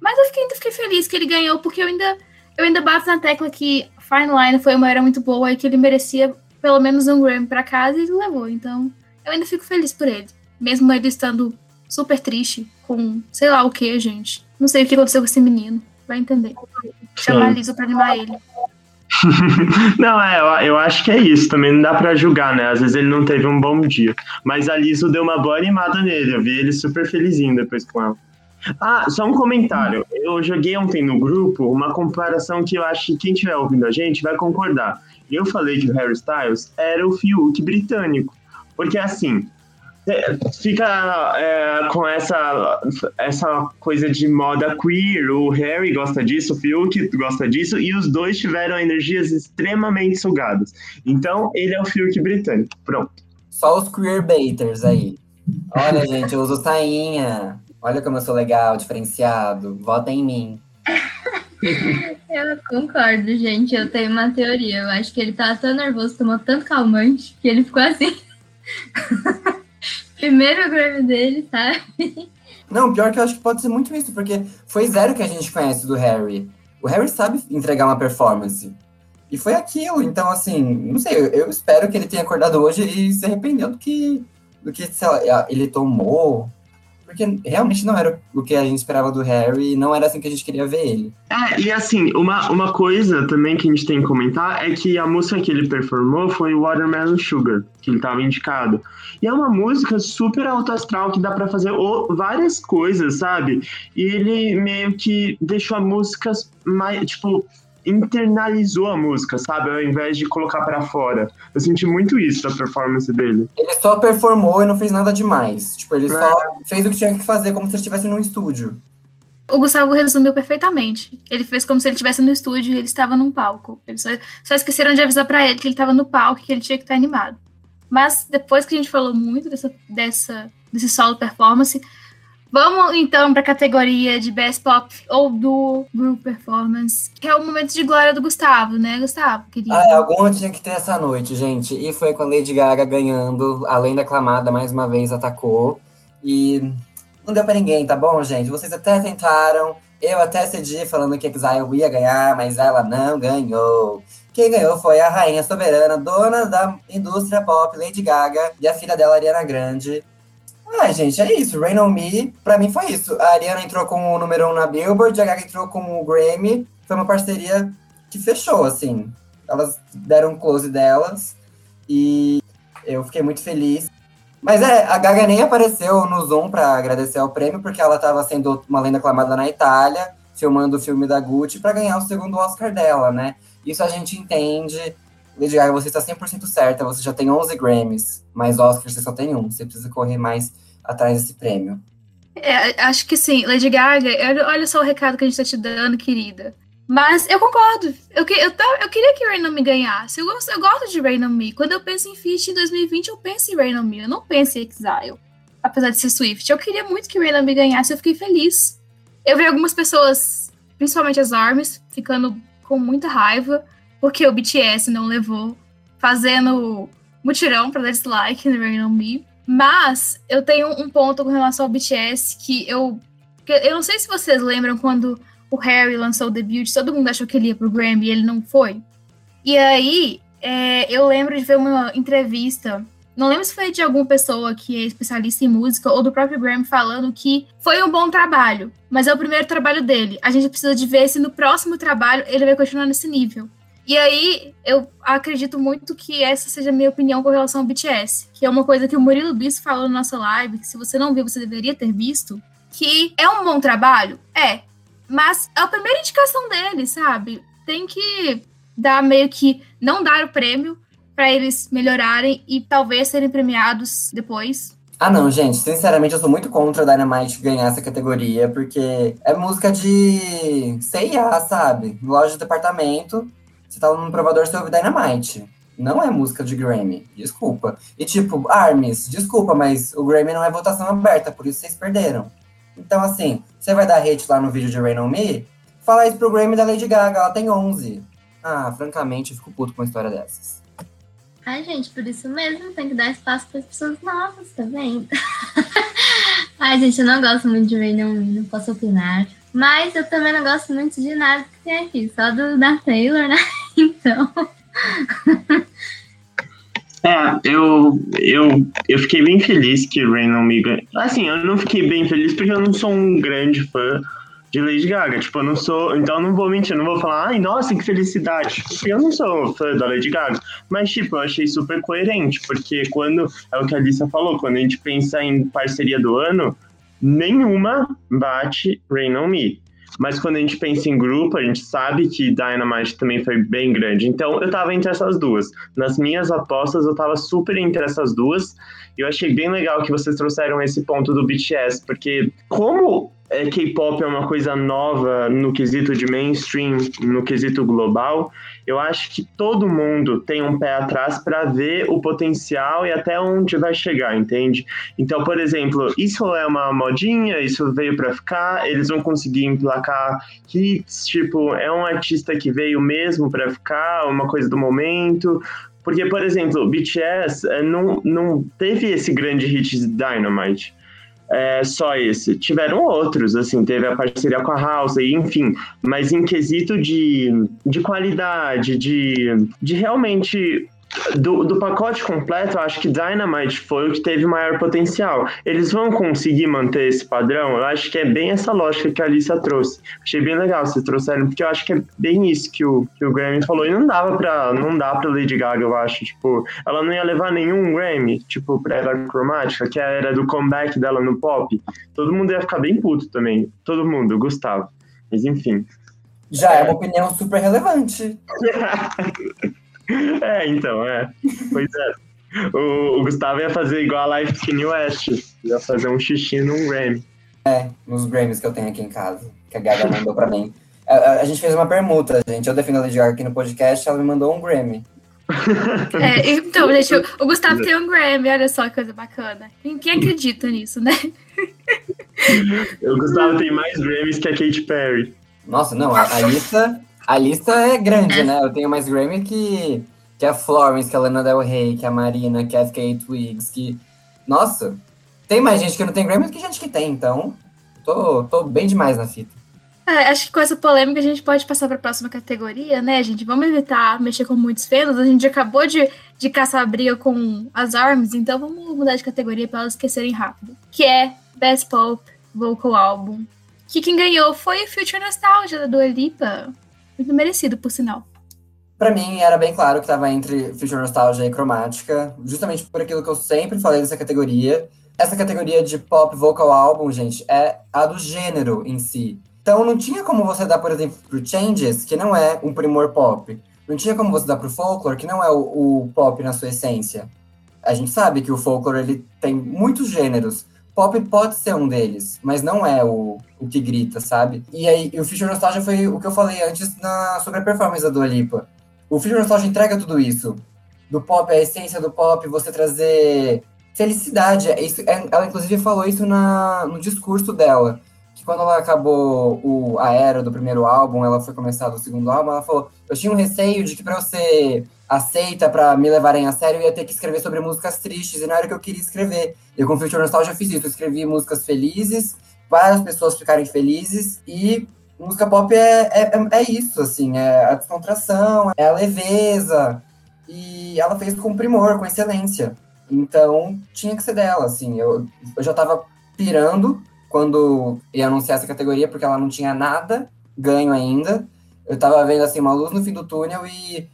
Mas eu fiquei, ainda fiquei feliz que ele ganhou, porque eu ainda, eu ainda bato na tecla que Fine Line foi uma era muito boa e que ele merecia pelo menos um Grammy para casa e ele levou. Então, eu ainda fico feliz por ele. Mesmo ele estando super triste com sei lá o que, gente. Não sei o que aconteceu com esse menino. Vai entender. Chamar a Lisa pra animar ele. não, é, eu, eu, acho que é isso. Também não dá pra julgar, né? Às vezes ele não teve um bom dia. Mas a Liso deu uma boa animada nele. Eu vi ele super felizinho depois com ela. Ah, só um comentário. Eu joguei ontem no grupo uma comparação que eu acho que quem estiver ouvindo a gente vai concordar. Eu falei que o Harry Styles era o Fiuk britânico. Porque assim, fica é, com essa, essa coisa de moda queer. O Harry gosta disso, o Fiuk gosta disso, e os dois tiveram energias extremamente sugadas. Então, ele é o Fiuk britânico. Pronto. Só os queerbaiters aí. Olha, gente, eu uso sainha. Olha como eu sou legal, diferenciado. Vota em mim. Eu concordo, gente. Eu tenho uma teoria. Eu acho que ele tava tão nervoso, tomou tanto calmante, que ele ficou assim. Primeiro Grammy dele, sabe? Não, pior que eu acho que pode ser muito isso, porque foi zero que a gente conhece do Harry. O Harry sabe entregar uma performance. E foi aquilo. Então, assim, não sei, eu, espero que ele tenha acordado hoje e se arrependeu do que, do que lá, ele tomou, porque realmente não era o que a gente esperava do Harry, e não era assim que a gente queria ver ele. É, e assim, uma, uma coisa também que a gente tem que comentar é que a música que ele performou foi Watermelon Sugar, que ele estava indicado. E é uma música super alto astral que dá para fazer várias coisas, sabe? E ele meio que deixou a música mais, tipo, internalizou a música, sabe? Ao invés de colocar para fora. Eu senti muito isso da performance dele. Ele só performou e não fez nada demais. Tipo, ele é. só fez o que tinha que fazer, como se ele estivesse num estúdio. O Gustavo resumiu perfeitamente. Ele fez como se ele estivesse no estúdio e ele estava num palco. Eles só, só esqueceram de avisar para ele que ele estava no palco e que ele tinha que estar animado. Mas depois que a gente falou muito dessa, dessa, desse solo performance, Vamos então para a categoria de Best Pop ou do Group Performance, que é o momento de glória do Gustavo, né, Gustavo? Querido? Ah, alguma tinha que ter essa noite, gente. E foi com a Lady Gaga ganhando, além da aclamada, mais uma vez atacou. E não deu para ninguém, tá bom, gente? Vocês até tentaram. Eu até cedi falando que Exile ia ganhar, mas ela não ganhou. Quem ganhou foi a rainha soberana, dona da indústria pop, Lady Gaga, e a filha dela, Ariana Grande. Ah, gente, é isso. Rain on Me, pra mim foi isso. A Ariana entrou com o número 1 um na Billboard, a Gaga entrou com o Grammy. Foi uma parceria que fechou, assim. Elas deram close delas e eu fiquei muito feliz. Mas é, a Gaga nem apareceu no Zoom para agradecer ao prêmio, porque ela estava sendo uma lenda aclamada na Itália, filmando o filme da Gucci para ganhar o segundo Oscar dela, né? Isso a gente entende. Lady Gaga, você está 100% certa, você já tem 11 Grammys, mas Oscar você só tem um, você precisa correr mais atrás desse prêmio. É, acho que sim, Lady Gaga, olha só o recado que a gente está te dando, querida. Mas eu concordo. Eu, eu, eu queria que Rain On Me ganhasse. Eu gosto, eu gosto de Rain On Me. Quando eu penso em Feat em 2020, eu penso em Rain On Me. Eu não penso em Exile. Apesar de ser Swift. Eu queria muito que Rain On Me ganhasse. Eu fiquei feliz. Eu vi algumas pessoas, principalmente as ARMYs, ficando com muita raiva porque o BTS não levou, fazendo mutirão para dar dislike no Rain On Me. Mas eu tenho um ponto com relação ao BTS que eu. Eu não sei se vocês lembram quando o Harry lançou o debut, todo mundo achou que ele ia pro Grammy e ele não foi. E aí, é, eu lembro de ver uma entrevista, não lembro se foi de alguma pessoa que é especialista em música ou do próprio Grammy falando que foi um bom trabalho, mas é o primeiro trabalho dele. A gente precisa de ver se no próximo trabalho ele vai continuar nesse nível. E aí, eu acredito muito que essa seja a minha opinião com relação ao BTS, que é uma coisa que o Murilo Bispo falou na nossa live, que se você não viu, você deveria ter visto, que é um bom trabalho? É. Mas é a primeira indicação dele, sabe? Tem que dar meio que não dar o prêmio para eles melhorarem e talvez serem premiados depois. Ah, não, gente. Sinceramente, eu sou muito contra a Dynamite ganhar essa categoria, porque é música de CIA, sabe? Loja de departamento. Você tá no provador, você ouve Dynamite. Não é música de Grammy, desculpa. E tipo, Armies, desculpa, mas o Grammy não é votação aberta, por isso vocês perderam. Então, assim, você vai dar hate lá no vídeo de Rain On Me, fala isso pro Grammy da Lady Gaga, ela tem 11. Ah, francamente, eu fico puto com uma história dessas. Ai, gente, por isso mesmo tem que dar espaço para as pessoas novas, vendo? Ai, gente, eu não gosto muito de Rain On Me, não posso opinar. Mas eu também não gosto muito de nada que tem aqui, só do da Taylor, né? Então. É, eu, eu, eu fiquei bem feliz que Rain não me ganhou. Assim, eu não fiquei bem feliz porque eu não sou um grande fã de Lady Gaga. Tipo, eu não sou. Então eu não vou mentir, não vou falar, ai, nossa, que felicidade. Porque eu não sou fã da Lady Gaga. Mas, tipo, eu achei super coerente, porque quando. É o que a Alissa falou, quando a gente pensa em parceria do ano, nenhuma bate Rain on Me. Mas quando a gente pensa em grupo, a gente sabe que Dynamite também foi bem grande. Então eu tava entre essas duas. Nas minhas apostas, eu tava super entre essas duas. E eu achei bem legal que vocês trouxeram esse ponto do BTS, porque como é, K-pop é uma coisa nova no quesito de mainstream, no quesito global, eu acho que todo mundo tem um pé atrás para ver o potencial e até onde vai chegar, entende? Então, por exemplo, isso é uma modinha, isso veio para ficar, eles vão conseguir emplacar hits, tipo, é um artista que veio mesmo para ficar, uma coisa do momento. Porque, por exemplo, BTS é, não, não teve esse grande hit de Dynamite é, só esse. Tiveram outros, assim, teve a parceria com a House, enfim, mas em quesito de, de qualidade, de, de realmente do, do pacote completo, eu acho que Dynamite foi o que teve maior potencial. Eles vão conseguir manter esse padrão? Eu acho que é bem essa lógica que a Alissa trouxe. Achei bem legal vocês trouxeram, porque eu acho que é bem isso que o, que o Grammy falou. E não dava pra, não dá pra Lady Gaga, eu acho. Tipo, ela não ia levar nenhum Grammy, tipo, pra Era Cromática, que era do comeback dela no pop. Todo mundo ia ficar bem puto também. Todo mundo, Gustavo. Mas enfim. Já é uma opinião super relevante. É, então, é. Pois é. O, o, Gustavo ia fazer igual a Life Skinny West. Ia fazer um xixi num Grammy. É, nos Grammys que eu tenho aqui em casa, que a Gaga mandou pra mim. A, a, a, gente fez uma permuta, gente. Eu defendo a Lady Gaga aqui no podcast, ela me mandou um Grammy. É, então, gente, o, o Gustavo tem um Grammy, olha só que coisa bacana. Quem, quem acredita nisso, né? o Gustavo tem mais Grammys que a Katy Perry. Nossa, não, a, a lista a lista é grande, né? Eu tenho mais Grammy que, que a Florence, que a Lana Del Rey, que a Marina, que a Kate Wiggs, que... Nossa, tem mais gente que não tem Grammy do que gente que tem, então tô, tô bem demais na fita. É, acho que com essa polêmica a gente pode passar para a próxima categoria, né, gente? Vamos evitar mexer com muitos fenos. A gente acabou de, de caçar a briga com as ARMS, então vamos mudar de categoria para elas esquecerem rápido. Que é Best Pop Vocal Album. Que quem ganhou foi o Future Nostalgia da Dua Lipa. Muito merecido, por sinal. Para mim, era bem claro que estava entre Future Nostalgia e Cromática, justamente por aquilo que eu sempre falei dessa categoria. Essa categoria de pop vocal album, gente, é a do gênero em si. Então não tinha como você dar, por exemplo, pro Changes, que não é um primor pop. Não tinha como você dar pro Folklore, que não é o, o pop na sua essência. A gente sabe que o Folklore ele tem muitos gêneros. Pop pode ser um deles, mas não é o, o que grita, sabe? E aí, o Future Nostalgia foi o que eu falei antes na, sobre a performance da Dua Lipa. O Future Nostalgia entrega tudo isso. Do pop, a essência do pop, você trazer felicidade. É isso, é, ela, inclusive, falou isso na, no discurso dela. Que quando ela acabou o, a era do primeiro álbum, ela foi começar o segundo álbum, ela falou: Eu tinha um receio de que pra você aceita para me levarem a sério, eu ia ter que escrever sobre músicas tristes, e não era o que eu queria escrever. Eu com Future Nostalgia fiz isso, eu escrevi músicas felizes, para as pessoas ficarem felizes, e música pop é, é, é isso, assim, é a descontração, é a leveza, e ela fez com primor, com excelência. Então, tinha que ser dela, assim, eu, eu já tava pirando quando ia anunciar essa categoria, porque ela não tinha nada ganho ainda, eu tava vendo, assim, uma luz no fim do túnel, e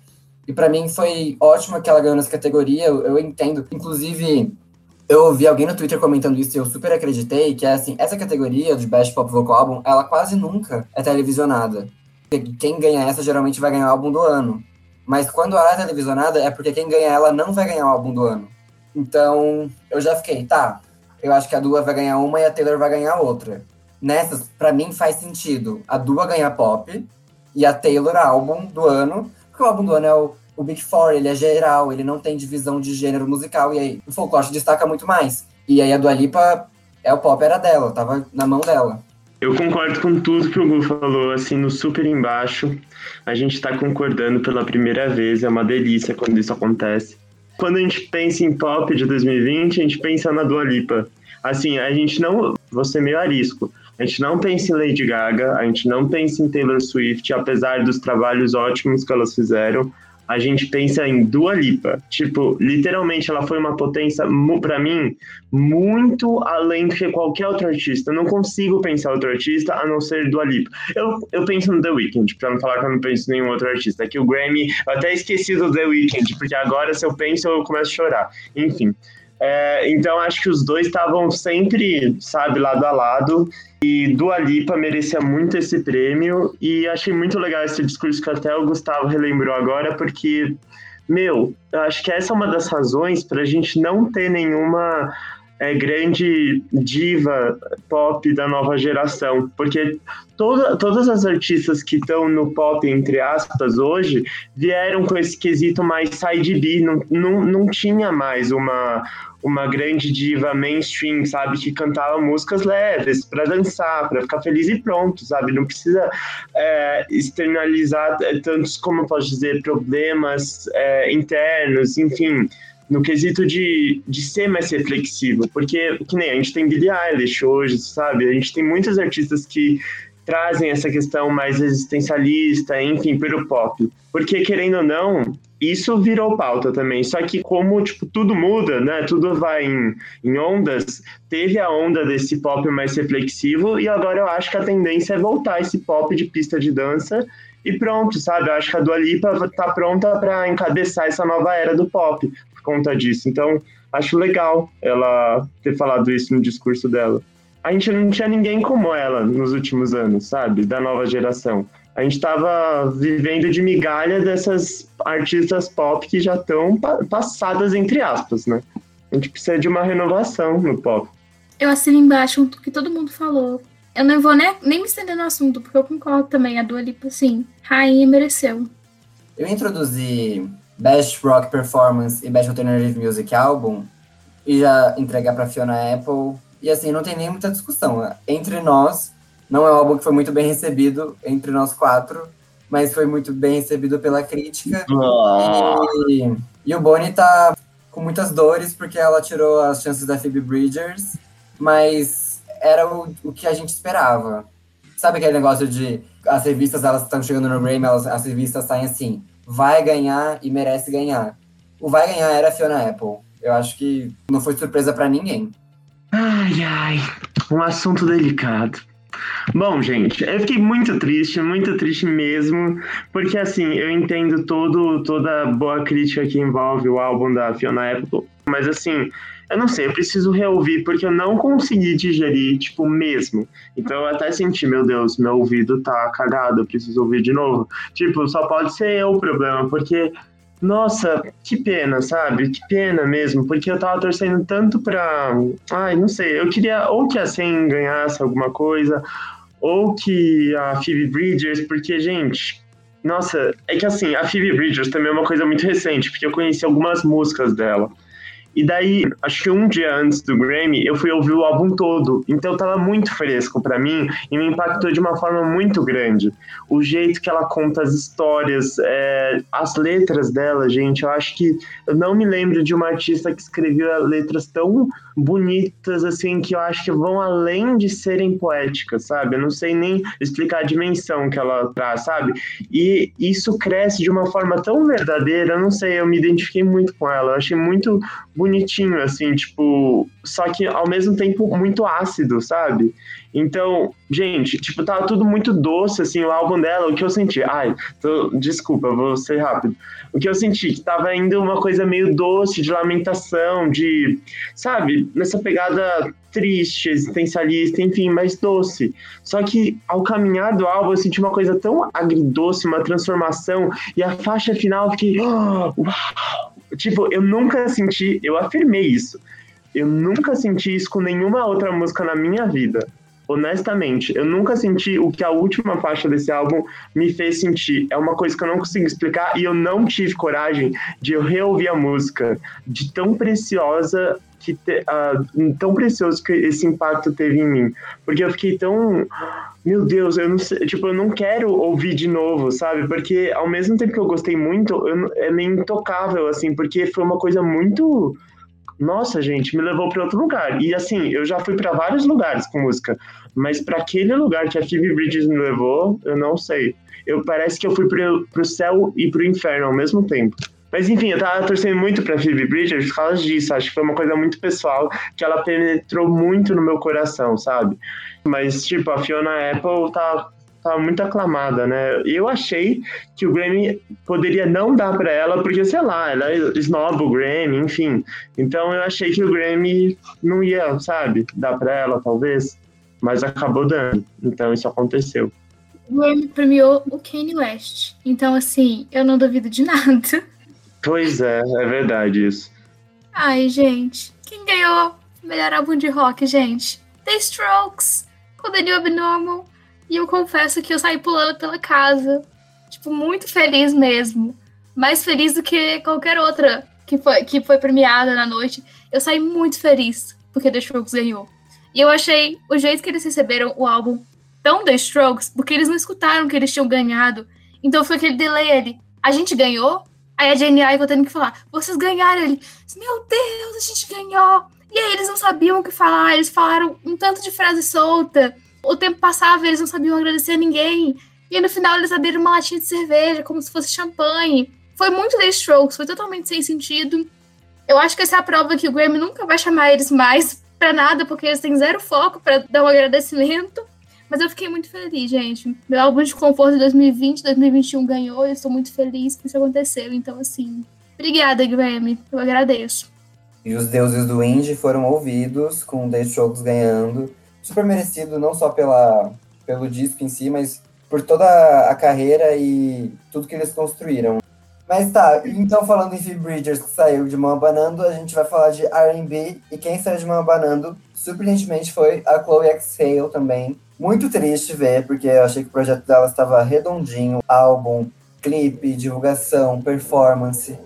e para mim foi ótimo que ela ganhou nessa categoria, eu, eu, entendo. Inclusive, eu ouvi alguém no Twitter comentando isso e eu super acreditei, que é assim, essa categoria de Best Pop Vocal Album, ela quase nunca é televisionada. Quem ganha essa geralmente vai ganhar o álbum do ano. Mas quando ela é televisionada, é porque quem ganha ela não vai ganhar o álbum do ano. Então, eu já fiquei, tá, eu acho que a Dua vai ganhar uma e a Taylor vai ganhar outra. Nessas, para mim faz sentido a Dua ganhar pop e a Taylor álbum do ano, porque o álbum do ano é o, o Big Four, ele é geral, ele não tem divisão de gênero musical, e aí o folclore destaca muito mais. E aí a Dua Lipa, é o pop era dela, tava na mão dela. Eu concordo com tudo que o Gu falou, assim, no super embaixo. A gente tá concordando pela primeira vez, é uma delícia quando isso acontece. Quando a gente pensa em pop de 2020, a gente pensa na Dua Lipa. Assim, a gente não. Ser meio arisco. A gente não pensa em Lady Gaga, a gente não pensa em Taylor Swift, apesar dos trabalhos ótimos que elas fizeram. A gente pensa em Dua Lipa. Tipo, literalmente ela foi uma potência, para mim, muito além do que qualquer outro artista. Eu não consigo pensar outro artista a não ser Dua Lipa. Eu, eu penso no The Weeknd, pra não falar que eu não penso em nenhum outro artista. Que o Grammy, eu até esqueci do The Weeknd, porque agora se eu penso eu começo a chorar. Enfim. É, então acho que os dois estavam sempre, sabe, lado a lado. E Dua Lipa merecia muito esse prêmio. E achei muito legal esse discurso que até o Gustavo relembrou agora, porque, meu, eu acho que essa é uma das razões para a gente não ter nenhuma é, grande diva pop da nova geração, porque toda, todas as artistas que estão no pop, entre aspas, hoje, vieram com esse quesito mais side B, não, não, não tinha mais uma, uma grande diva mainstream, sabe, que cantava músicas leves para dançar, para ficar feliz e pronto, sabe, não precisa é, externalizar tantos, como posso dizer, problemas é, internos, enfim, no quesito de, de ser mais reflexivo, porque que nem a gente tem Billie Eilish hoje, sabe? A gente tem muitos artistas que trazem essa questão mais existencialista, enfim, pelo pop. Porque, querendo ou não, isso virou pauta também. Só que como, tipo, tudo muda, né? Tudo vai em, em ondas. Teve a onda desse pop mais reflexivo e agora eu acho que a tendência é voltar esse pop de pista de dança e pronto, sabe? Eu acho que a Dua Lipa tá pronta para encabeçar essa nova era do pop conta disso. Então, acho legal ela ter falado isso no discurso dela. A gente não tinha ninguém como ela nos últimos anos, sabe? Da nova geração. A gente estava vivendo de migalha dessas artistas pop que já estão passadas, entre aspas, né? A gente precisa de uma renovação no pop. Eu assino embaixo o que todo mundo falou. Eu não vou nem, nem me estender no assunto, porque eu concordo também. A Dua Lipa, sim, rainha mereceu. Eu introduzi Best Rock Performance e Best Alternative Music Album e já entregar para Fiona Apple. E assim, não tem nem muita discussão. Entre nós, não é um álbum que foi muito bem recebido entre nós quatro, mas foi muito bem recebido pela crítica. E, e o Bonnie tá com muitas dores porque ela tirou as chances da Phoebe Bridgers, mas era o, o que a gente esperava. Sabe aquele negócio de as revistas elas estão chegando no Grammy, elas, as revistas saem assim, vai ganhar e merece ganhar. O vai ganhar era a Fiona Apple. Eu acho que não foi surpresa para ninguém. Ai, ai, um assunto delicado. Bom, gente, eu fiquei muito triste, muito triste mesmo, porque assim, eu entendo todo, toda boa crítica que envolve o álbum da Fiona Apple, mas assim, eu não sei, eu preciso reouvir porque eu não consegui digerir, tipo, mesmo. Então eu até senti, meu Deus, meu ouvido tá cagado, eu preciso ouvir de novo. Tipo, só pode ser eu o problema, porque nossa, que pena, sabe? Que pena mesmo, porque eu tava torcendo tanto pra. Ai, não sei, eu queria ou que a Sen ganhasse alguma coisa, ou que a Phoebe Bridgers, porque, gente, nossa, é que assim, a Phoebe Bridgers também é uma coisa muito recente, porque eu conheci algumas músicas dela. E daí, acho que um dia antes do Grammy, eu fui ouvir o álbum todo. Então tava muito fresco para mim e me impactou de uma forma muito grande. O jeito que ela conta as histórias, é, as letras dela, gente, eu acho que eu não me lembro de uma artista que escreveu letras tão bonitas assim que eu acho que vão além de serem poéticas, sabe? Eu não sei nem explicar a dimensão que ela traz, sabe? E isso cresce de uma forma tão verdadeira, eu não sei, eu me identifiquei muito com ela, eu achei muito bonitinho, assim, tipo, só que ao mesmo tempo muito ácido, sabe? Então, gente, tipo, tava tudo muito doce, assim, o álbum dela, o que eu senti, ai, tô, desculpa, vou ser rápido. O que eu senti, que tava indo uma coisa meio doce, de lamentação, de, sabe, nessa pegada triste, existencialista, enfim, mais doce. Só que ao caminhar do álbum eu senti uma coisa tão agridoce, uma transformação, e a faixa final eu fiquei, oh, uau! Tipo, eu nunca senti, eu afirmei isso. Eu nunca senti isso com nenhuma outra música na minha vida. Honestamente, eu nunca senti o que a última faixa desse álbum me fez sentir. É uma coisa que eu não consigo explicar e eu não tive coragem de eu reouvir a música, de tão preciosa que te, uh, tão precioso que esse impacto teve em mim, porque eu fiquei tão meu Deus, eu não sei, tipo, eu não quero ouvir de novo, sabe? Porque ao mesmo tempo que eu gostei muito, eu, é meio intocável, assim, porque foi uma coisa muito nossa, gente, me levou para outro lugar. E assim, eu já fui para vários lugares com música, mas para aquele lugar que a Phoebe Bridges me levou, eu não sei. Eu parece que eu fui pro, pro céu e pro inferno ao mesmo tempo. Mas enfim, eu tava torcendo muito pra Phoebe Bridgers por causa disso. Acho que foi uma coisa muito pessoal que ela penetrou muito no meu coração, sabe? Mas, tipo, a Fiona Apple tá, tá muito aclamada, né? E eu achei que o Grammy poderia não dar para ela, porque, sei lá, ela esnoba o Grammy, enfim. Então eu achei que o Grammy não ia, sabe, dar para ela, talvez. Mas acabou dando. Então isso aconteceu. O Grammy premiou o Kanye West. Então, assim, eu não duvido de nada. Pois é, é verdade isso. Ai, gente. Quem ganhou melhor álbum de rock, gente? The Strokes, com The New Abnormal. E eu confesso que eu saí pulando pela casa. Tipo, muito feliz mesmo. Mais feliz do que qualquer outra que foi, que foi premiada na noite. Eu saí muito feliz porque The Strokes ganhou. E eu achei o jeito que eles receberam o álbum tão The Strokes, porque eles não escutaram que eles tinham ganhado. Então foi aquele delay ali. A gente ganhou, Aí a Jenny Ivo tendo que falar, vocês ganharam. Ele, meu Deus, a gente ganhou. E aí eles não sabiam o que falar, eles falaram um tanto de frase solta. O tempo passava, eles não sabiam agradecer a ninguém. E no final eles abriram uma latinha de cerveja, como se fosse champanhe. Foi muito The Strokes, foi totalmente sem sentido. Eu acho que essa é a prova que o Grammy nunca vai chamar eles mais pra nada, porque eles têm zero foco para dar um agradecimento. Mas eu fiquei muito feliz, gente. Meu álbum de conforto de 2020, 2021 ganhou e eu estou muito feliz que isso aconteceu. Então, assim, obrigada, Grammy. Eu agradeço. E os deuses do indie foram ouvidos, com The Strokes ganhando. Super merecido, não só pela, pelo disco em si, mas por toda a carreira e tudo que eles construíram. Mas tá, então falando em Phoebe Bridgers que saiu de Mão Banando, a gente vai falar de R&B e quem saiu de Mão Banando, surpreendentemente, foi a Chloe Exhale também, muito triste ver, porque eu achei que o projeto dela estava redondinho, álbum, clipe, divulgação, performance.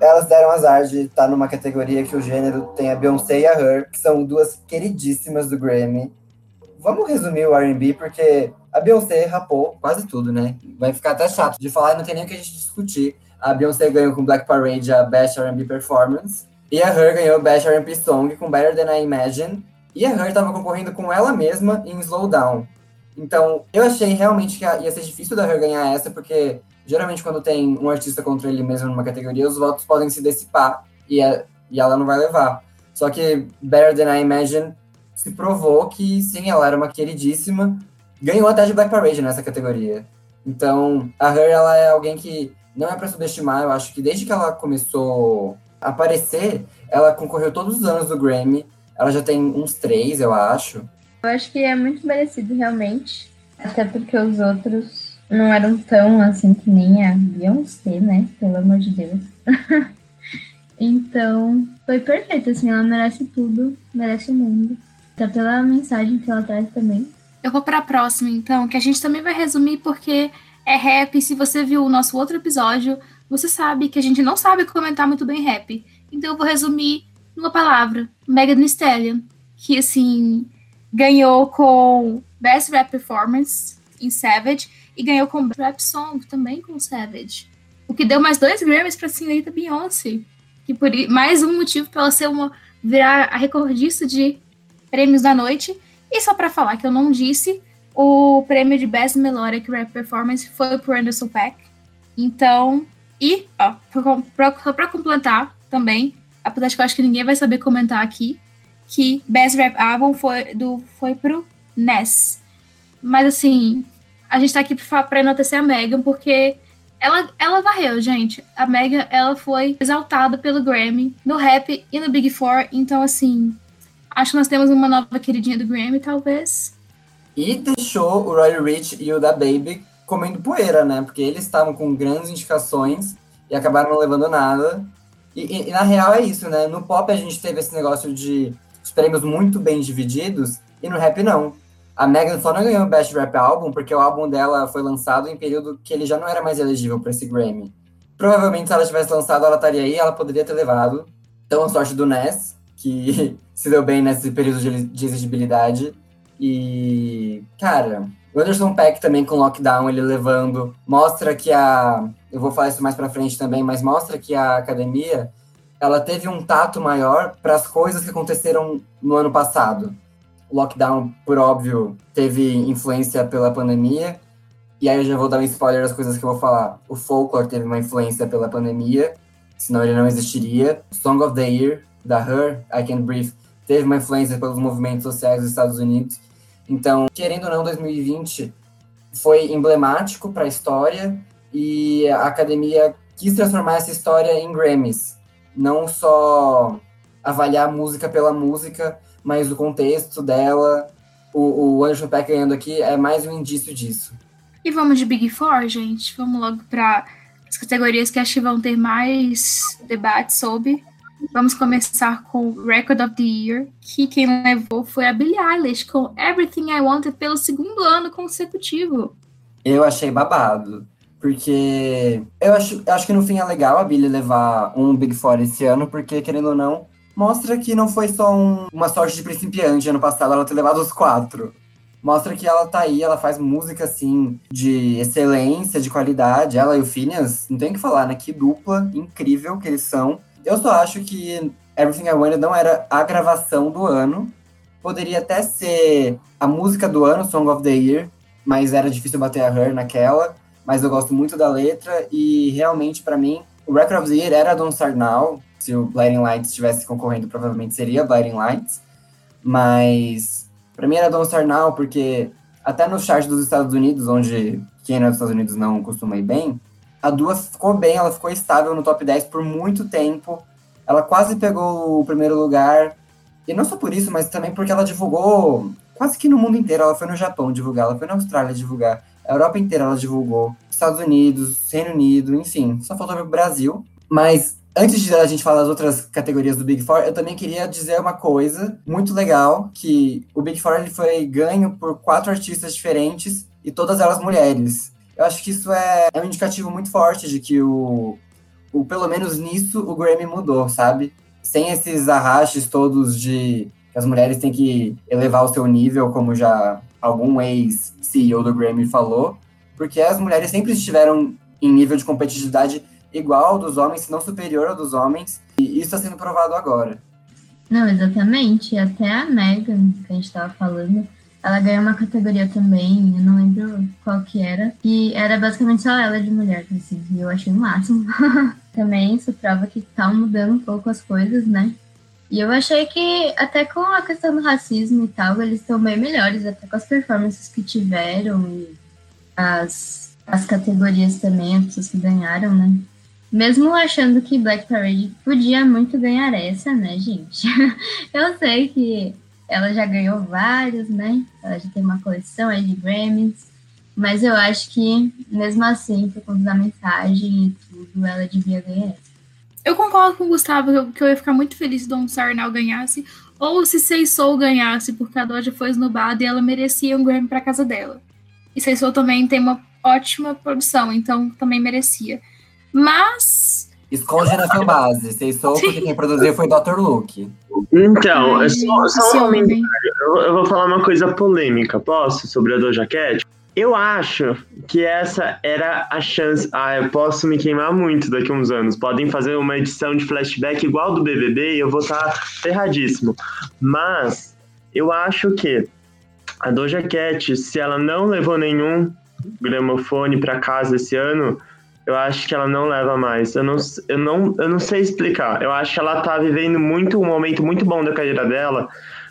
Elas deram azar de estar numa categoria que o gênero tem a Beyoncé e a Her, que são duas queridíssimas do Grammy. Vamos resumir o R&B, porque a Beyoncé rapou quase tudo, né? Vai ficar até chato de falar, não tem nem o que a gente discutir. A Beyoncé ganhou com Black Parade a Best R&B Performance, e a Her ganhou Best R&B Song com Better Than I Imagine, e a Her estava concorrendo com ela mesma em Slowdown. Então, eu achei realmente que ia ser difícil da Her ganhar essa, porque geralmente quando tem um artista contra ele mesmo numa categoria, os votos podem se dissipar e, a, e ela não vai levar. Só que Better Than I Imagine se provou que sim, ela era uma queridíssima, ganhou até de Black Parade nessa categoria. Então, a Her ela é alguém que não é para subestimar, eu acho que desde que ela começou a aparecer, ela concorreu todos os anos do Grammy, ela já tem uns três, eu acho. Eu acho que é muito merecido, realmente. Até porque os outros não eram tão assim que nem a Beyoncé, né? Pelo amor de Deus. então, foi perfeito, assim, ela merece tudo, merece o mundo. Até pela mensagem que ela traz também. Eu vou para a próxima, então, que a gente também vai resumir porque é rap. Se você viu o nosso outro episódio, você sabe que a gente não sabe comentar muito bem rap. Então eu vou resumir numa palavra, Megan Thee Stallion, que assim ganhou com Best Rap Performance em Savage e ganhou com Rap Song também com Savage. O que deu mais dois Grammys para a senhorita Beyoncé. Que por mais um motivo para ela ser uma virar a recordista de prêmios da noite. E só para falar que eu não disse, o prêmio de Best Melodic Rap Performance foi pro Anderson Paak. Então, e ó, só para completar também, apesar de que eu acho que ninguém vai saber comentar aqui, que Best Rap Album foi, do, foi pro Ness. Mas assim, a gente tá aqui pra enaltecer a Megan, porque ela, ela varreu, gente. A Megan, ela foi exaltada pelo Grammy, no rap e no Big Four. Então, assim, acho que nós temos uma nova queridinha do Grammy, talvez. E deixou o Roy Rich e o da Baby comendo poeira, né? Porque eles estavam com grandes indicações e acabaram não levando nada. E, e, na real é isso, né? No pop a gente teve esse negócio de os prêmios muito bem divididos, e no rap não. A Megan só não ganhou o Best Rap Album porque o álbum dela foi lançado em período que ele já não era mais elegível para esse Grammy. Provavelmente, se ela tivesse lançado, ela estaria aí, ela poderia ter levado. Então, a sorte do Ness, que se deu bem nesse período de, de exigibilidade. E, cara, o Anderson Peck também com Lockdown, ele levando, mostra que a eu vou falar isso mais para frente também, mas mostra que a academia ela teve um tato maior para as coisas que aconteceram no ano passado. Lockdown, por óbvio, teve influência pela pandemia, e aí eu já vou dar um spoiler das coisas que eu vou falar. O folklore teve uma influência pela pandemia, senão ele não existiria. Song of the Year, da Her, I Can't Breathe, teve uma influência pelos movimentos sociais dos Estados Unidos. Então, querendo ou não, 2020 foi emblemático para a história e a academia quis transformar essa história em Grammys. Não só avaliar música pela música, mas o contexto dela. O, o Anderson Peck ganhando aqui é mais um indício disso. E vamos de Big Four, gente? Vamos logo para as categorias que acho que vão ter mais debate sobre. Vamos começar com Record of the Year, que quem levou foi a Billie Eilish com Everything I Wanted pelo segundo ano consecutivo. Eu achei babado, porque eu acho, eu acho que no fim é legal a Billie levar um Big Four esse ano, porque querendo ou não, mostra que não foi só um, uma sorte de principiante ano passado ela ter levado os quatro. Mostra que ela tá aí, ela faz música assim de excelência, de qualidade. Ela e o Phineas, não tem o que falar, né? Que dupla incrível que eles são. Eu só acho que Everything I Wanted não era a gravação do ano. Poderia até ser a música do ano, Song of the Year, mas era difícil bater a Her naquela. Mas eu gosto muito da letra e realmente, para mim, o Record of the Year era Don't Start Now. Se o Blinding Lights estivesse concorrendo, provavelmente seria Blinding Lights. Mas para mim era Don't Start Now, porque até no chart dos Estados Unidos, onde quem não é dos Estados Unidos não costuma ir bem, a Dua ficou bem, ela ficou estável no top 10 por muito tempo. Ela quase pegou o primeiro lugar. E não só por isso, mas também porque ela divulgou quase que no mundo inteiro. Ela foi no Japão divulgar, ela foi na Austrália divulgar. A Europa inteira ela divulgou. Estados Unidos, Reino Unido, enfim. Só faltou o Brasil. Mas antes de a gente falar das outras categorias do Big Four, eu também queria dizer uma coisa muito legal, que o Big Four ele foi ganho por quatro artistas diferentes e todas elas mulheres. Eu acho que isso é, é um indicativo muito forte de que o, o, pelo menos nisso, o Grammy mudou, sabe? Sem esses arrastes todos de que as mulheres têm que elevar o seu nível, como já algum ex-CEO do Grammy falou, porque as mulheres sempre estiveram em nível de competitividade igual ao dos homens, se não superior ao dos homens, e isso está sendo provado agora. Não, exatamente. Até a Megan, que a gente estava falando, ela ganhou uma categoria também, eu não lembro qual que era, e era basicamente só ela de mulher, assim, e eu achei o máximo. também isso prova que tá mudando um pouco as coisas, né? E eu achei que até com a questão do racismo e tal, eles estão bem melhores, até com as performances que tiveram e as, as categorias também, as pessoas que ganharam, né? Mesmo achando que Black Parade podia muito ganhar essa, né, gente? eu sei que ela já ganhou vários, né? Ela já tem uma coleção aí de Grammys. Mas eu acho que, mesmo assim, por conta da mensagem e tudo, ela devia ganhar. Eu concordo com o Gustavo que eu ia ficar muito feliz se Dom Sarnal ganhasse, ou se Sei Soul ganhasse, porque a Doja foi esnobada e ela merecia um Grammy para casa dela. E Sei Soul também tem uma ótima produção, então também merecia. Mas Esconde na fanbase. Vocês sou porque quem produziu foi Dr. Luke. Então, Ai, só, só um eu, eu vou falar uma coisa polêmica, posso? Sobre a Doja Cat? Eu acho que essa era a chance. Ah, eu posso me queimar muito daqui a uns anos. Podem fazer uma edição de flashback igual do BBB e eu vou estar tá ferradíssimo. Mas eu acho que a Doja Cat, se ela não levou nenhum gramofone para casa esse ano, eu acho que ela não leva mais. Eu não, eu não, eu não sei explicar. Eu acho que ela tá vivendo muito um momento muito bom da carreira dela,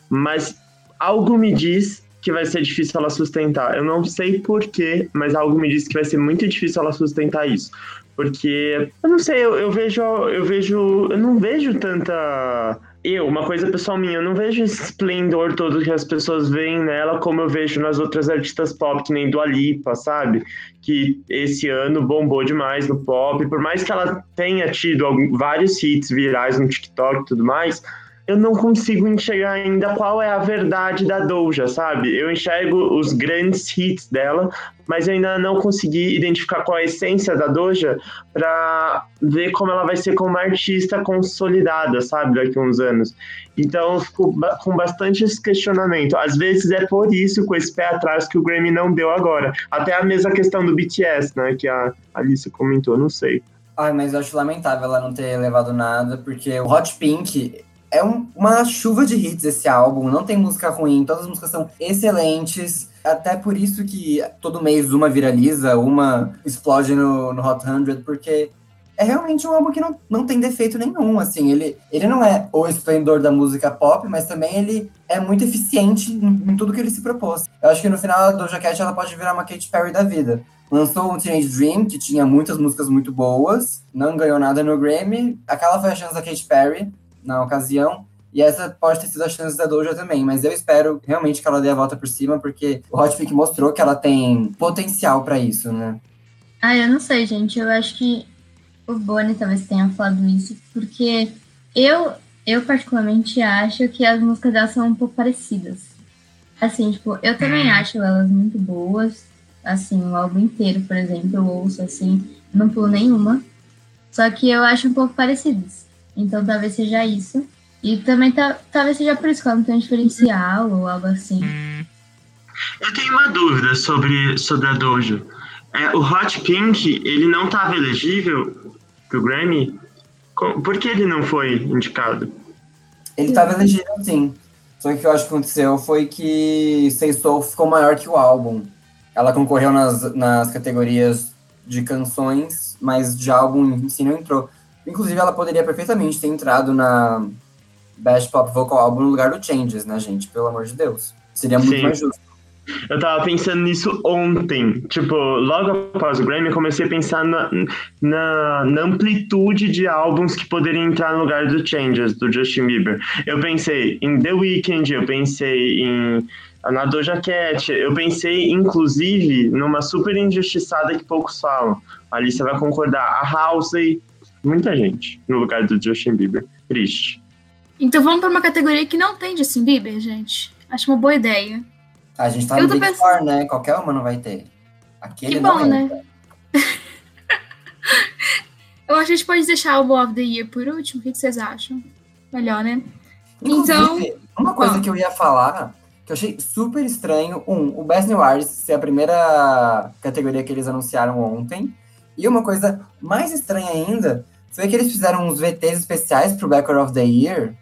mas algo me diz que vai ser difícil ela sustentar. Eu não sei porquê, mas algo me diz que vai ser muito difícil ela sustentar isso. Porque, eu não sei, eu, eu vejo, eu vejo, eu não vejo tanta eu, uma coisa pessoal minha, eu não vejo esse esplendor todo que as pessoas veem nela como eu vejo nas outras artistas pop, que nem do Alipa, sabe? Que esse ano bombou demais no pop, por mais que ela tenha tido vários hits virais no TikTok e tudo mais, eu não consigo enxergar ainda qual é a verdade da Doja, sabe? Eu enxergo os grandes hits dela, mas eu ainda não consegui identificar qual é a essência da Doja para ver como ela vai ser como artista consolidada, sabe, daqui a uns anos. Então eu fico com bastante esse questionamento. Às vezes é por isso, com esse pé atrás, que o Grammy não deu agora. Até a mesma questão do BTS, né, que a Alice comentou, não sei. Ai, mas eu acho lamentável ela não ter levado nada, porque o Hot Pink é um- uma chuva de hits esse álbum, não tem música ruim, todas as músicas são excelentes. Até por isso que todo mês uma viraliza, uma explode no, no Hot 100, porque é realmente um álbum que não, não tem defeito nenhum, assim, ele, ele não é o esplendor da música pop, mas também ele é muito eficiente em, em tudo que ele se propôs. Eu acho que no final Doja Cat ela pode virar uma Katy Perry da vida. Lançou o Teenage Dream, que tinha muitas músicas muito boas, não ganhou nada no Grammy. Aquela foi a chance da Katy Perry na ocasião. E essa pode ter sido a chance da Doja também, mas eu espero realmente que ela dê a volta por cima, porque o Hot Pink mostrou que ela tem potencial pra isso, né? Ah, eu não sei, gente. Eu acho que o Boni talvez tenha falado isso, porque eu, eu particularmente acho que as músicas dela são um pouco parecidas. Assim, tipo, eu também acho elas muito boas. Assim, o álbum inteiro, por exemplo, eu ouço assim, não pulo nenhuma. Só que eu acho um pouco parecidas. Então talvez seja isso. E também ta- talvez seja por isso que ela não tem um diferencial ou algo assim. Eu tenho uma dúvida sobre, sobre a Doja. É, o Hot Pink, ele não estava elegível pro Grammy? Por que ele não foi indicado? Ele tava elegível, sim. Só que o que eu acho que aconteceu foi que Say Soul ficou maior que o álbum. Ela concorreu nas, nas categorias de canções, mas de álbum em si não entrou. Inclusive, ela poderia perfeitamente ter entrado na Best Pop Vocal Album no lugar do Changes, né, gente? Pelo amor de Deus. Seria muito Sim. mais justo. Eu tava pensando nisso ontem. Tipo, logo após o Grammy, eu comecei a pensar na, na, na amplitude de álbuns que poderiam entrar no lugar do Changes, do Justin Bieber. Eu pensei em The Weeknd, eu pensei em na Doja Cat, eu pensei, inclusive, numa super injustiçada que poucos falam. Ali você vai concordar. A Halsey, muita gente no lugar do Justin Bieber. Triste. Então vamos para uma categoria que não tem Justin Bieber, gente. Acho uma boa ideia. A gente tá Eu no Big pensando- Four, né? Qualquer uma não vai ter. Aquele Que não bom, entra. né? Eu acho que a gente pode deixar o of the Year por último. O que vocês acham? Melhor, né? Inclusive, uma coisa Ah. que eu ia falar, que eu achei super estranho, um, o Best New Artist ser a primeira categoria que eles anunciaram ontem, e uma coisa mais estranha ainda, foi que eles fizeram uns VTs especiais pro Record of the Year,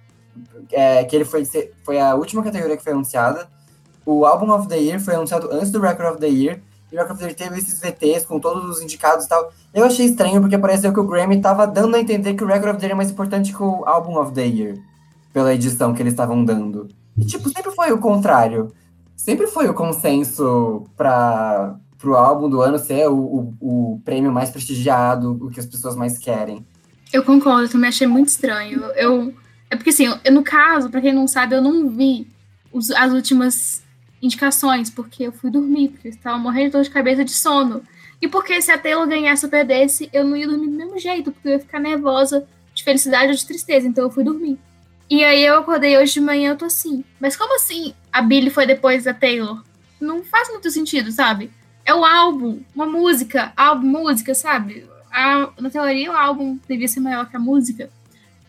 é, que ele foi, foi a última categoria que foi anunciada, o Album of the Year foi anunciado antes do Record of the Year, e o Record of the Year teve esses VTs com todos os indicados e tal. Eu achei estranho, porque pareceu que o Grammy tava dando a entender que o Record of the Year é mais importante que o Album of the Year pela edição que eles estavam dando. E, tipo, sempre foi o contrário. Sempre foi o consenso para pro álbum do ano ser o, o, o prêmio mais prestigiado, o que as pessoas mais querem. Eu concordo, eu também achei muito estranho. Eu, é porque, assim, eu, no caso, pra quem não sabe, eu não vi os- as últimas indicações, porque eu fui dormir, porque eu estava morrendo de dor de cabeça de sono. E porque se a Taylor ganhasse ou perdesse, eu não ia dormir do mesmo jeito, porque eu ia ficar nervosa de felicidade ou de tristeza, então eu fui dormir. E aí eu acordei hoje de manhã, eu tô assim, mas como assim a Billie foi depois da Taylor? Não faz muito sentido, sabe? É o álbum, uma música, álbum, música, sabe? A- na teoria, o álbum devia ser maior que a música.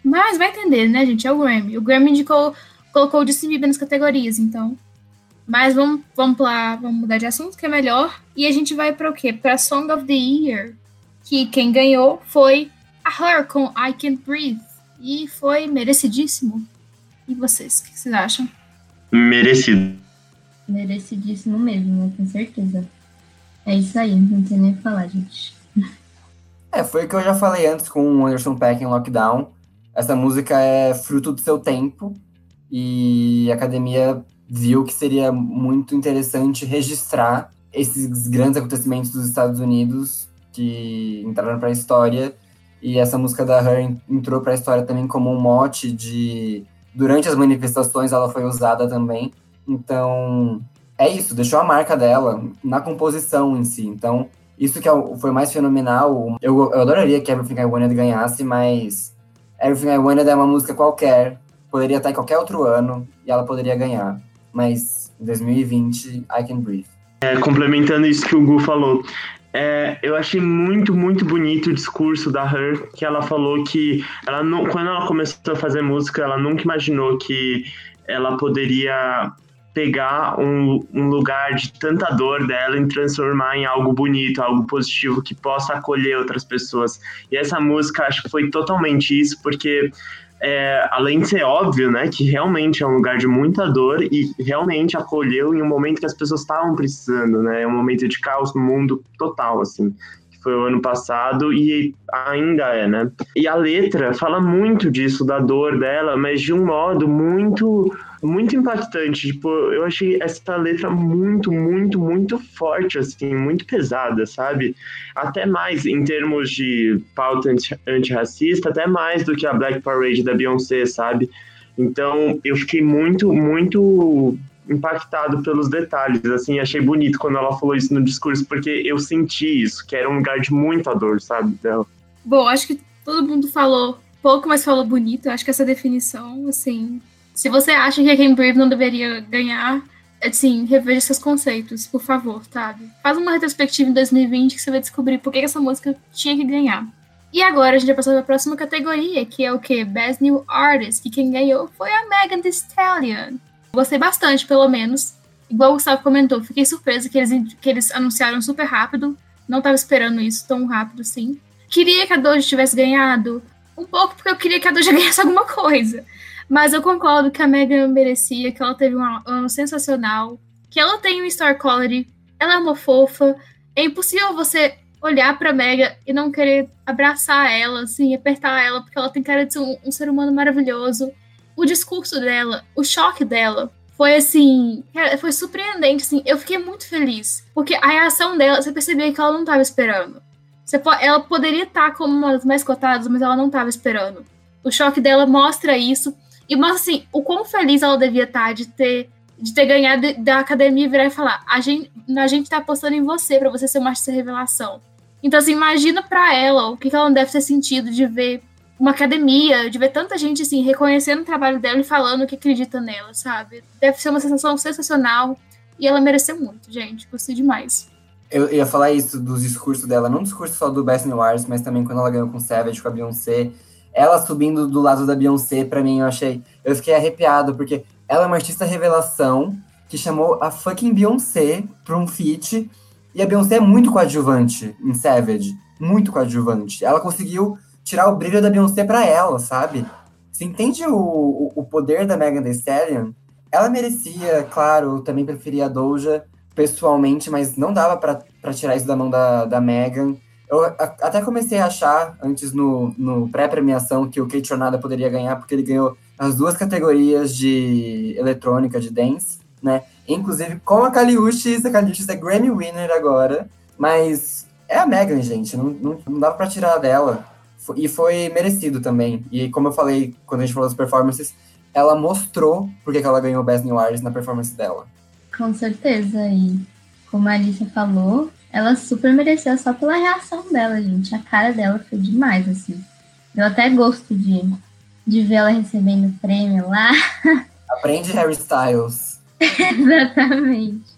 Mas vai entender, né, gente? É o Grammy. O Grammy indicou, colocou o Justin Bieber nas categorias, então. Mas vamos, vamos lá, vamos mudar de assunto, que é melhor. E a gente vai para o quê? Para Song of the Year, que quem ganhou foi a Her com I Can't Breathe. E foi merecidíssimo. E vocês, o que vocês acham? Merecido. Merecidíssimo mesmo? Com certeza. É isso aí, não tem nem o que falar, gente. É, foi o que eu já falei antes com o Anderson Paak em Lockdown. Essa música é fruto do seu tempo e a academia viu que seria muito interessante registrar esses grandes acontecimentos dos Estados Unidos que entraram para a história e essa música da Her entrou para a história também como um mote de durante as manifestações ela foi usada também. Então, é isso, deixou a marca dela na composição em si. Então, isso que é foi mais fenomenal. Eu, eu adoraria que Everything I Wanted ganhasse, mas Everything I Wanted é uma música qualquer. Poderia estar em qualquer outro ano e ela poderia ganhar. Mas em 2020, I Can Breathe. É, complementando isso que o Gu falou, é, eu achei muito, muito bonito o discurso da Her, que ela falou que ela não, quando ela começou a fazer música, ela nunca imaginou que ela poderia pegar um, um lugar de tanta dor dela e transformar em algo bonito, algo positivo que possa acolher outras pessoas. E essa música acho que foi totalmente isso, porque é, além de ser óbvio, né, que realmente é um lugar de muita dor e realmente acolheu em um momento que as pessoas estavam precisando, né, é um momento de caos no mundo total, assim foi o ano passado e ainda é, né? E a letra fala muito disso, da dor dela, mas de um modo muito muito impactante. Tipo, eu achei essa letra muito, muito, muito forte, assim, muito pesada, sabe? Até mais em termos de pauta antirracista, até mais do que a Black Parade da Beyoncé, sabe? Então, eu fiquei muito, muito impactado pelos detalhes, assim, achei bonito quando ela falou isso no discurso, porque eu senti isso, que era um lugar de muita dor, sabe, dela. Bom, acho que todo mundo falou pouco, mas falou bonito, eu acho que essa definição, assim, se você acha que a Brave não deveria ganhar, assim, reveja seus conceitos, por favor, sabe? Faz uma retrospectiva em 2020 que você vai descobrir por que essa música tinha que ganhar. E agora a gente vai passar para a próxima categoria, que é o que? Best New Artist, que quem ganhou foi a Megan Thee Stallion. Gostei bastante, pelo menos. Igual o Gustavo comentou, fiquei surpresa que eles, que eles anunciaram super rápido. Não estava esperando isso tão rápido assim. Queria que a Doja tivesse ganhado. Um pouco porque eu queria que a Doja ganhasse alguma coisa. Mas eu concordo que a Megan merecia, que ela teve um ano sensacional, que ela tem um star quality, ela é uma fofa. É impossível você olhar pra Mega e não querer abraçar ela, assim, apertar ela, porque ela tem cara de ser um, um ser humano maravilhoso o discurso dela, o choque dela, foi assim, foi surpreendente, assim, eu fiquei muito feliz, porque a reação dela, você percebia que ela não estava esperando. Você, ela poderia estar como uma das mais cotadas, mas ela não estava esperando. O choque dela mostra isso, e mostra, assim, o quão feliz ela devia estar de ter, de ter ganhado da academia e virar e falar, a gente, a gente tá apostando em você, para você ser uma artista revelação. Então, assim, imagina para ela o que, que ela não deve ter sentido de ver uma academia, de ver tanta gente assim, reconhecendo o trabalho dela e falando que acredita nela, sabe? Deve ser uma sensação sensacional e ela mereceu muito, gente. Gostei demais. Eu ia falar isso dos discursos dela, não discurso só do Best New Arts, mas também quando ela ganhou com Savage, com a Beyoncé. Ela subindo do lado da Beyoncé, para mim, eu achei. Eu fiquei arrepiado, porque ela é uma artista revelação que chamou a fucking Beyoncé pra um feat. E a Beyoncé é muito coadjuvante em Savage. Muito coadjuvante. Ela conseguiu tirar o brilho da Beyoncé pra ela, sabe? Você entende o, o, o poder da Megan Thee Stallion? Ela merecia, claro, também preferia a Doja pessoalmente, mas não dava para tirar isso da mão da, da Megan. Eu até comecei a achar, antes no, no pré-premiação, que o Kate Tornada poderia ganhar, porque ele ganhou as duas categorias de eletrônica, de dance, né? Inclusive com a Kaliushis, a Kaliushis é Grammy Winner agora, mas é a Megan, gente, não, não, não dava para tirar dela. E foi merecido também. E como eu falei quando a gente falou das performances, ela mostrou porque que ela ganhou o Best New Artist na performance dela. Com certeza. E como a Alicia falou, ela super mereceu só pela reação dela, gente. A cara dela foi demais, assim. Deu até gosto de, de ver ela recebendo o prêmio lá. Aprende Harry Styles. Exatamente.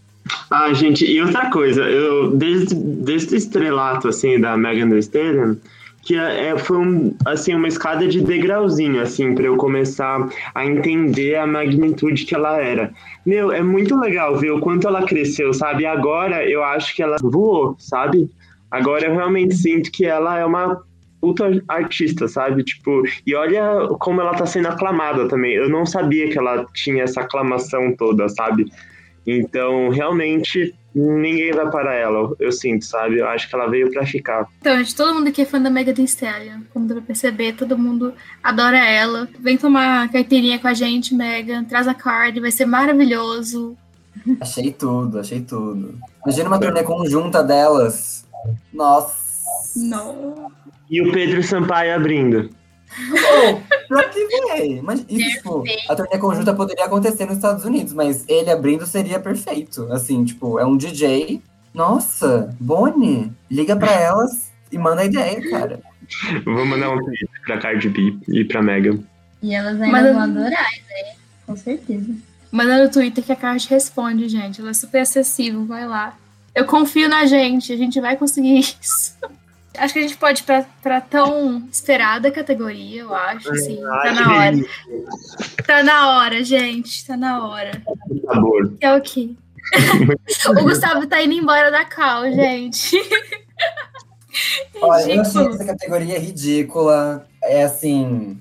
Ah, gente, e outra coisa, eu desde, desde o estrelato assim da Megan Thee Stallion, que é, é, foi um, assim uma escada de degrauzinho assim para eu começar a entender a magnitude que ela era. Meu, é muito legal ver o quanto ela cresceu, sabe? Agora eu acho que ela voou, sabe? Agora eu realmente sinto que ela é uma puta artista, sabe? Tipo, e olha como ela tá sendo aclamada também. Eu não sabia que ela tinha essa aclamação toda, sabe? Então, realmente ninguém vai parar ela, eu sinto, sabe? Eu acho que ela veio para ficar. Então, gente, todo mundo aqui é fã da Megan Thee Stallion, como dá pra perceber, todo mundo adora ela. Vem tomar caipirinha com a gente, Megan, traz a card, vai ser maravilhoso. Achei tudo, achei tudo. Imagina uma turnê conjunta delas. Nossa. Não. E o Pedro Sampaio abrindo. Oh, pior que vem. Mas isso, tipo, a turnê conjunta poderia acontecer nos Estados Unidos, mas ele abrindo seria perfeito. Assim, tipo, é um DJ. Nossa, Bonnie, liga pra elas e manda a ideia, cara. Vou mandar um tweet pra Cardi B e pra Megan. E elas ainda Manda... vão adorar né? com certeza. Manda no Twitter que a Cardi responde, gente. Ela é super acessível, vai lá. Eu confio na gente, a gente vai conseguir isso. Acho que a gente pode ir pra, pra tão esperada categoria, eu acho. Assim, tá na hora. Tá na hora, gente. Tá na hora. É o quê? o Gustavo tá indo embora da Cal, gente. Olha, eu achei essa categoria ridícula. É assim,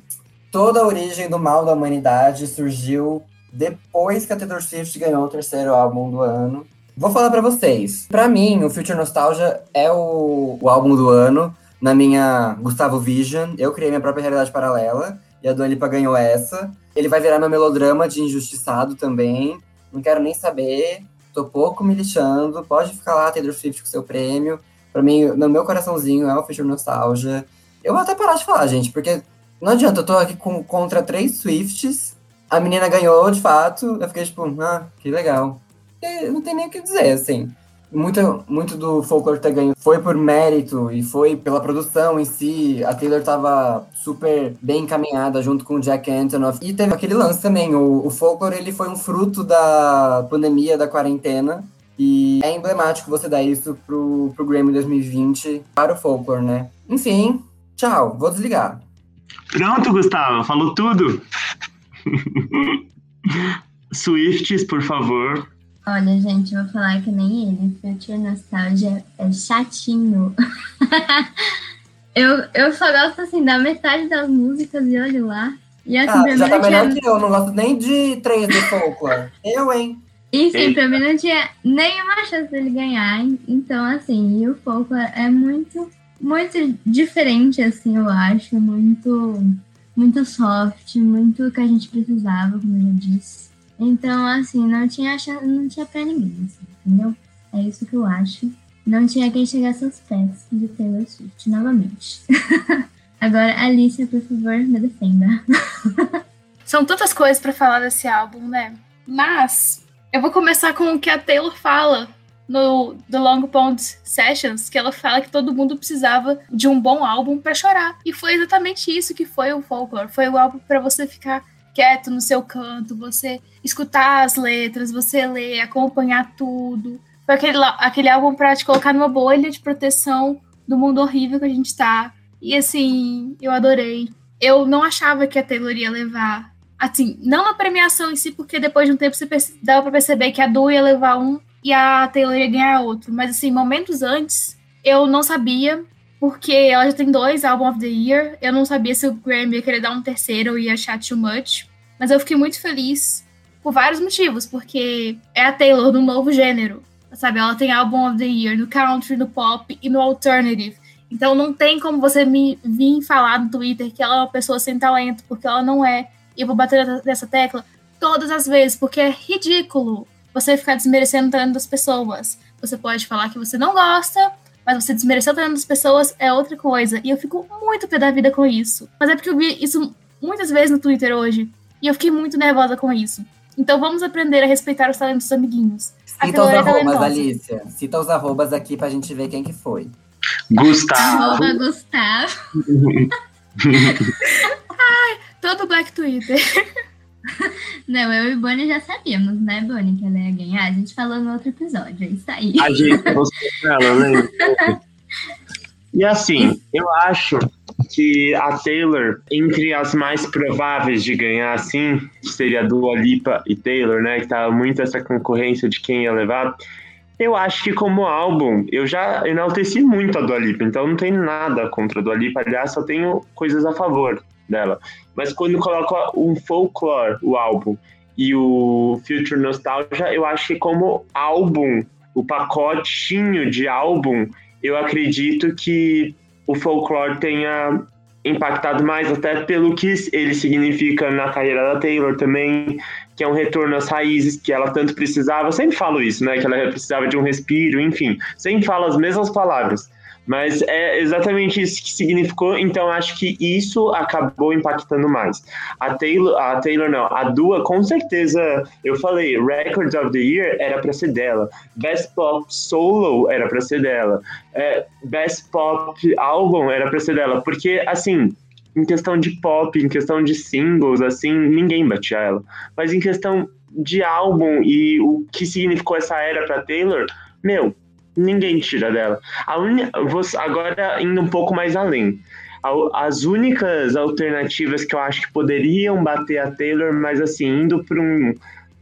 toda a origem do mal da humanidade surgiu depois que a Taylor Swift ganhou o terceiro álbum do ano. Vou falar para vocês. Para mim, o Future Nostalgia é o, o, álbum do ano. Na minha Gustavo Vision, eu criei minha própria realidade paralela. E a Dua Lipa ganhou essa. Ele vai virar meu melodrama de injustiçado também. Não quero nem saber. Tô pouco me lixando. Pode ficar lá, Taylor Swift, com seu prêmio. Pra mim, no meu coraçãozinho, é o Future Nostalgia. Eu vou até parar de falar, gente, porque não adianta. Eu tô aqui com, contra três Swifts. A menina ganhou, de fato. Eu fiquei tipo, ah, que legal não tem nem o que dizer, assim. Muito, muito do Folklore ter ganho foi por mérito e foi pela produção em si. A Taylor tava super bem encaminhada junto com o Jack Antonoff. E teve aquele lance também, o, o Folklore ele foi um fruto da pandemia, da quarentena. E é emblemático você dar isso pro, pro Grammy 2020 para o Folklore, né? Enfim, tchau, vou desligar. Pronto, Gustavo, falou tudo. Swifts, por favor. Olha, gente, vou falar que nem ele. Future Nostalgia é chatinho. eu, eu só gosto, assim, da metade das músicas e olho lá. E, assim, ah, já tá melhor tinha... que eu. Não gosto nem de três do folklore. eu, hein? E sim, pra mim não tinha nenhuma chance dele ganhar. Então, assim, e o folklore é muito, muito diferente, assim, eu acho. Muito, muito soft, muito o que a gente precisava, como eu já disse. Então, assim, não tinha, não tinha pra ninguém, assim, entendeu? É isso que eu acho. Não tinha quem chegasse aos pés de Taylor Swift, novamente. Agora, Alicia, por favor, me defenda. São tantas coisas para falar desse álbum, né? Mas eu vou começar com o que a Taylor fala no The Long Pond Sessions, que ela fala que todo mundo precisava de um bom álbum para chorar. E foi exatamente isso que foi o Folklore. Foi o álbum para você ficar quieto no seu canto, você escutar as letras, você ler, acompanhar tudo. Foi aquele, aquele álbum para te colocar numa bolha de proteção do mundo horrível que a gente tá. E assim, eu adorei. Eu não achava que a Taylor ia levar. Assim, não na premiação em si, porque depois de um tempo você dava pra perceber que a Du ia levar um e a Taylor ia ganhar outro. Mas assim, momentos antes, eu não sabia, porque ela já tem dois Album of the Year. Eu não sabia se o Grammy ia querer dar um terceiro ou ia achar too much. Mas eu fiquei muito feliz por vários motivos, porque é a Taylor do novo gênero, sabe? Ela tem Album of the Year no country, no pop e no alternative. Então não tem como você me vir falar no Twitter que ela é uma pessoa sem talento, porque ela não é. E eu vou bater nessa tecla todas as vezes, porque é ridículo você ficar desmerecendo o talento das pessoas. Você pode falar que você não gosta, mas você desmerecer o talento das pessoas é outra coisa. E eu fico muito pé da vida com isso. Mas é porque eu vi isso muitas vezes no Twitter hoje. E eu fiquei muito nervosa com isso. Então vamos aprender a respeitar os talentos dos amiguinhos. Cita os é arrobas, Alicia. Cita os arrobas aqui pra gente ver quem que foi. Gustavo. Arroba Gustavo. Ai, todo Black Twitter. Não, eu e Bonnie já sabíamos, né, Bonnie, que ela ia ganhar. A gente falou no outro episódio, é isso aí. A gente ela, lembra? E assim, eu acho que a Taylor, entre as mais prováveis de ganhar, assim, seria Dua Lipa e Taylor, né? Que tava muito essa concorrência de quem ia levar. Eu acho que como álbum, eu já enalteci muito a Dua Lipa, então não tem nada contra a Dua Lipa, aliás, só tenho coisas a favor dela. Mas quando coloca um folklore, o álbum, e o Future Nostalgia, eu acho que como álbum, o pacotinho de álbum, eu acredito que o folklore tenha impactado mais, até pelo que ele significa na carreira da Taylor também, que é um retorno às raízes que ela tanto precisava. Eu sempre falo isso, né? Que ela precisava de um respiro, enfim. Sempre falo as mesmas palavras. Mas é exatamente isso que significou, então acho que isso acabou impactando mais. A Taylor, a Taylor não, a Dua, com certeza, eu falei, Records of the Year era para ser dela, Best Pop Solo era para ser dela, é, Best Pop Album era para ser dela, porque assim, em questão de pop, em questão de singles, assim, ninguém batia ela. Mas em questão de álbum e o que significou essa era para Taylor, meu, Ninguém tira dela. A uni... Agora, indo um pouco mais além. As únicas alternativas que eu acho que poderiam bater a Taylor, mas assim, indo para um,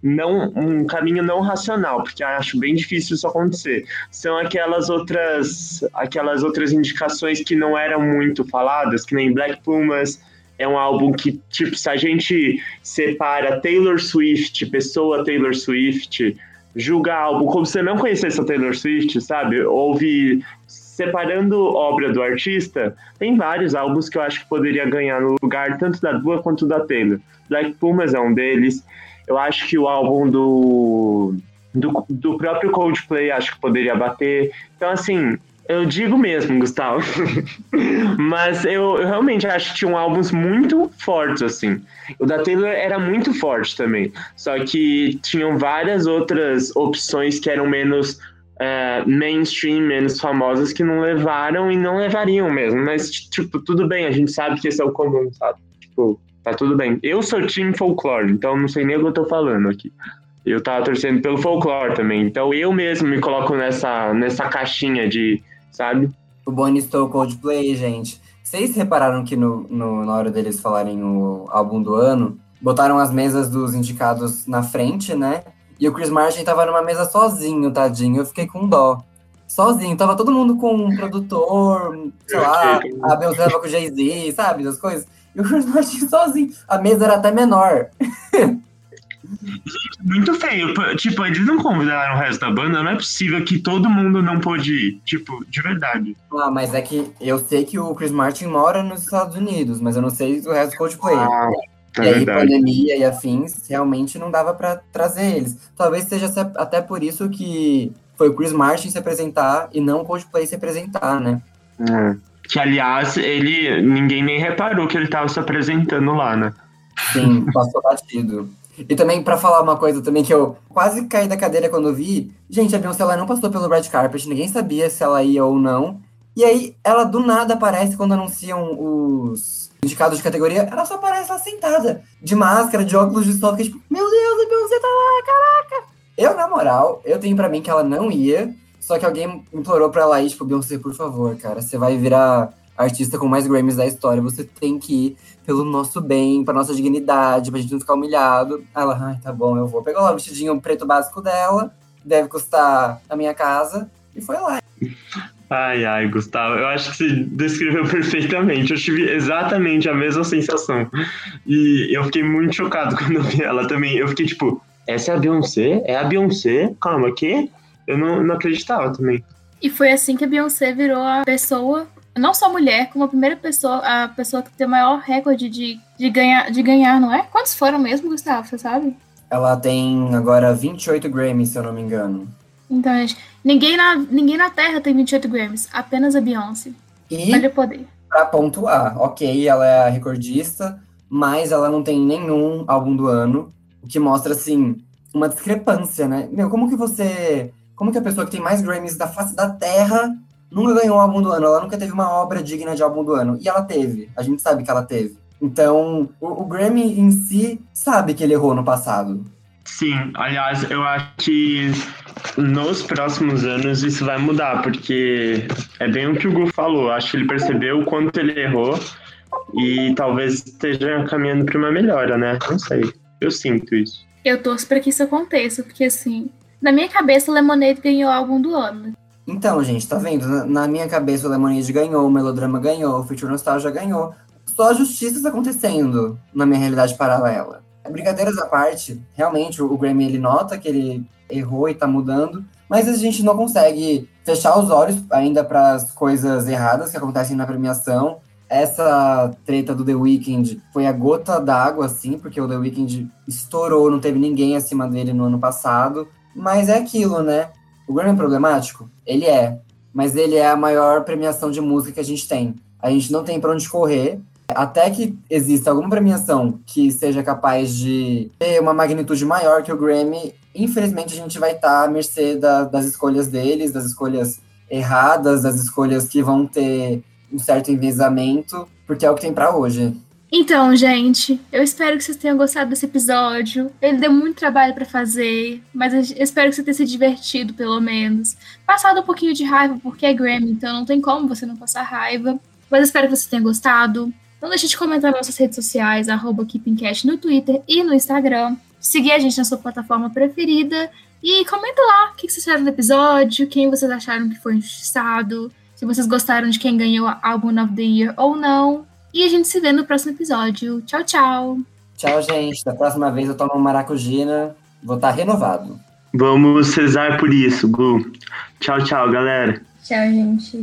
não, um caminho não racional, porque acho bem difícil isso acontecer. São aquelas outras, aquelas outras indicações que não eram muito faladas, que nem Black Pumas, é um álbum que, tipo, se a gente separa Taylor Swift, pessoa Taylor Swift, julga álbum como se não conhecesse a Taylor Swift, sabe? Ouve separando obra do artista, tem vários álbuns que eu acho que poderia ganhar no lugar tanto da Dua quanto da Taylor. Black Pumas é um deles. Eu acho que o álbum do, do, do próprio Coldplay acho que poderia bater. Então, assim, eu digo mesmo, Gustavo. Mas eu, eu, realmente acho que tinham álbuns muito fortes, assim. O da Taylor era muito forte também. Só que tinham várias outras opções que eram menos uh, mainstream, menos famosas, que não levaram e não levariam mesmo. Mas, tipo, tudo bem, a gente sabe que esse é o comum, sabe? Tipo, tá tudo bem. Eu sou time folklore, então não sei nem o que eu tô falando aqui eu tava torcendo pelo folclore também. Então eu mesmo me coloco nessa, nessa caixinha de sabe? O Bonnie Stowe Coldplay, gente. Vocês repararam que no, no, na hora deles falarem o álbum do ano, botaram as mesas dos indicados na frente, né? E o Chris Martin tava numa mesa sozinho, tadinho. Eu fiquei com dó. Sozinho. Tava todo mundo com um produtor, sei lá, a Beyoncé tava com o Jay-Z, sabe? Das coisas. E o Chris Martin sozinho. A mesa era até menor. Muito feio. Tipo, eles não convidaram o resto da banda, não é possível que todo mundo não pôde ir. Tipo, de verdade. Ah, mas é que eu sei que o Chris Martin mora nos Estados Unidos, mas eu não sei o resto do Coldplay. Ah, é e aí, verdade. pandemia e afins, realmente não dava para trazer eles. Talvez seja até por isso que foi o Chris Martin se apresentar e não o Coldplay se apresentar, né? É. Que, aliás, ele ninguém nem reparou que ele tava se apresentando lá, né? Sim, passou batido. E também, para falar uma coisa também que eu quase caí da cadeira quando eu vi, gente, a Beyoncé ela não passou pelo red carpet, ninguém sabia se ela ia ou não. E aí, ela do nada aparece quando anunciam os indicados de categoria, ela só aparece lá sentada, de máscara, de óculos de sol, que tipo, meu Deus, a Beyoncé tá lá, caraca! Eu, na moral, eu tenho para mim que ela não ia, só que alguém implorou pra ela ir, tipo, Beyoncé, por favor, cara, você vai virar artista com mais Grammys da história, você tem que ir pelo nosso bem, pra nossa dignidade, pra gente não ficar humilhado. Ela, ai, tá bom, eu vou. Pegou lá o vestidinho preto básico dela, deve custar a minha casa, e foi lá. Ai, ai, Gustavo, eu acho que você descreveu perfeitamente. Eu tive exatamente a mesma sensação. E eu fiquei muito chocado quando eu vi ela também. Eu fiquei tipo, essa é a Beyoncé? É a Beyoncé? Calma, o quê? Eu não, não acreditava também. E foi assim que a Beyoncé virou a pessoa não só mulher, como a primeira pessoa, a pessoa que tem o maior recorde de, de, ganhar, de ganhar, não é? Quantos foram mesmo, Gustavo? Você sabe? Ela tem agora 28 Grammys, se eu não me engano. Então, gente, ninguém na, ninguém na Terra tem 28 Grammys, apenas a Beyoncé. E, Olha o poder. Pra pontuar, ok, ela é a recordista, mas ela não tem nenhum álbum do ano, o que mostra, assim, uma discrepância, né? Meu, como que você. Como que a pessoa que tem mais Grammys da face da Terra nunca ganhou um álbum do ano, ela nunca teve uma obra digna de álbum do ano. E ela teve, a gente sabe que ela teve. Então, o, o Grammy em si sabe que ele errou no passado. Sim, aliás, eu acho que nos próximos anos isso vai mudar, porque é bem o que o Gu falou. Acho que ele percebeu o quanto ele errou e talvez esteja caminhando para uma melhora, né? Não sei. Eu sinto isso. Eu torço para que isso aconteça, porque assim, na minha cabeça, Lemonade ganhou o álbum do ano. Então, gente, tá vendo? Na, na minha cabeça, o Lemonade ganhou, o Melodrama ganhou, o Future Nostalgia ganhou. Só justiças acontecendo na minha realidade paralela. Brincadeiras à parte, realmente, o, o Grammy, ele nota que ele errou e tá mudando, mas a gente não consegue fechar os olhos ainda para as coisas erradas que acontecem na premiação. Essa treta do The Weeknd foi a gota d'água, assim, porque o The Weeknd estourou, não teve ninguém acima dele no ano passado. Mas é aquilo, né? O Grammy é problemático? Ele é. Mas ele é a maior premiação de música que a gente tem. A gente não tem para onde correr. Até que exista alguma premiação que seja capaz de ter uma magnitude maior que o Grammy, infelizmente a gente vai estar tá à mercê da, das escolhas deles, das escolhas erradas, das escolhas que vão ter um certo envezamento, porque é o que tem para hoje. Então, gente, eu espero que vocês tenham gostado desse episódio. Ele deu muito trabalho para fazer, mas eu espero que você tenha se divertido, pelo menos. Passado um pouquinho de raiva, porque é Grammy, então não tem como você não passar raiva. Mas espero que você tenha gostado. Não deixe de comentar nas nossas redes sociais, arroba no Twitter e no Instagram. Seguir a gente na sua plataforma preferida. E comenta lá o que vocês acharam do episódio, quem vocês acharam que foi injustiçado, se vocês gostaram de quem ganhou a Album of the Year ou não. E a gente se vê no próximo episódio. Tchau, tchau. Tchau, gente. Da próxima vez eu tomo maracujina. Vou estar renovado. Vamos cesar por isso, Gu. Tchau, tchau, galera. Tchau, gente.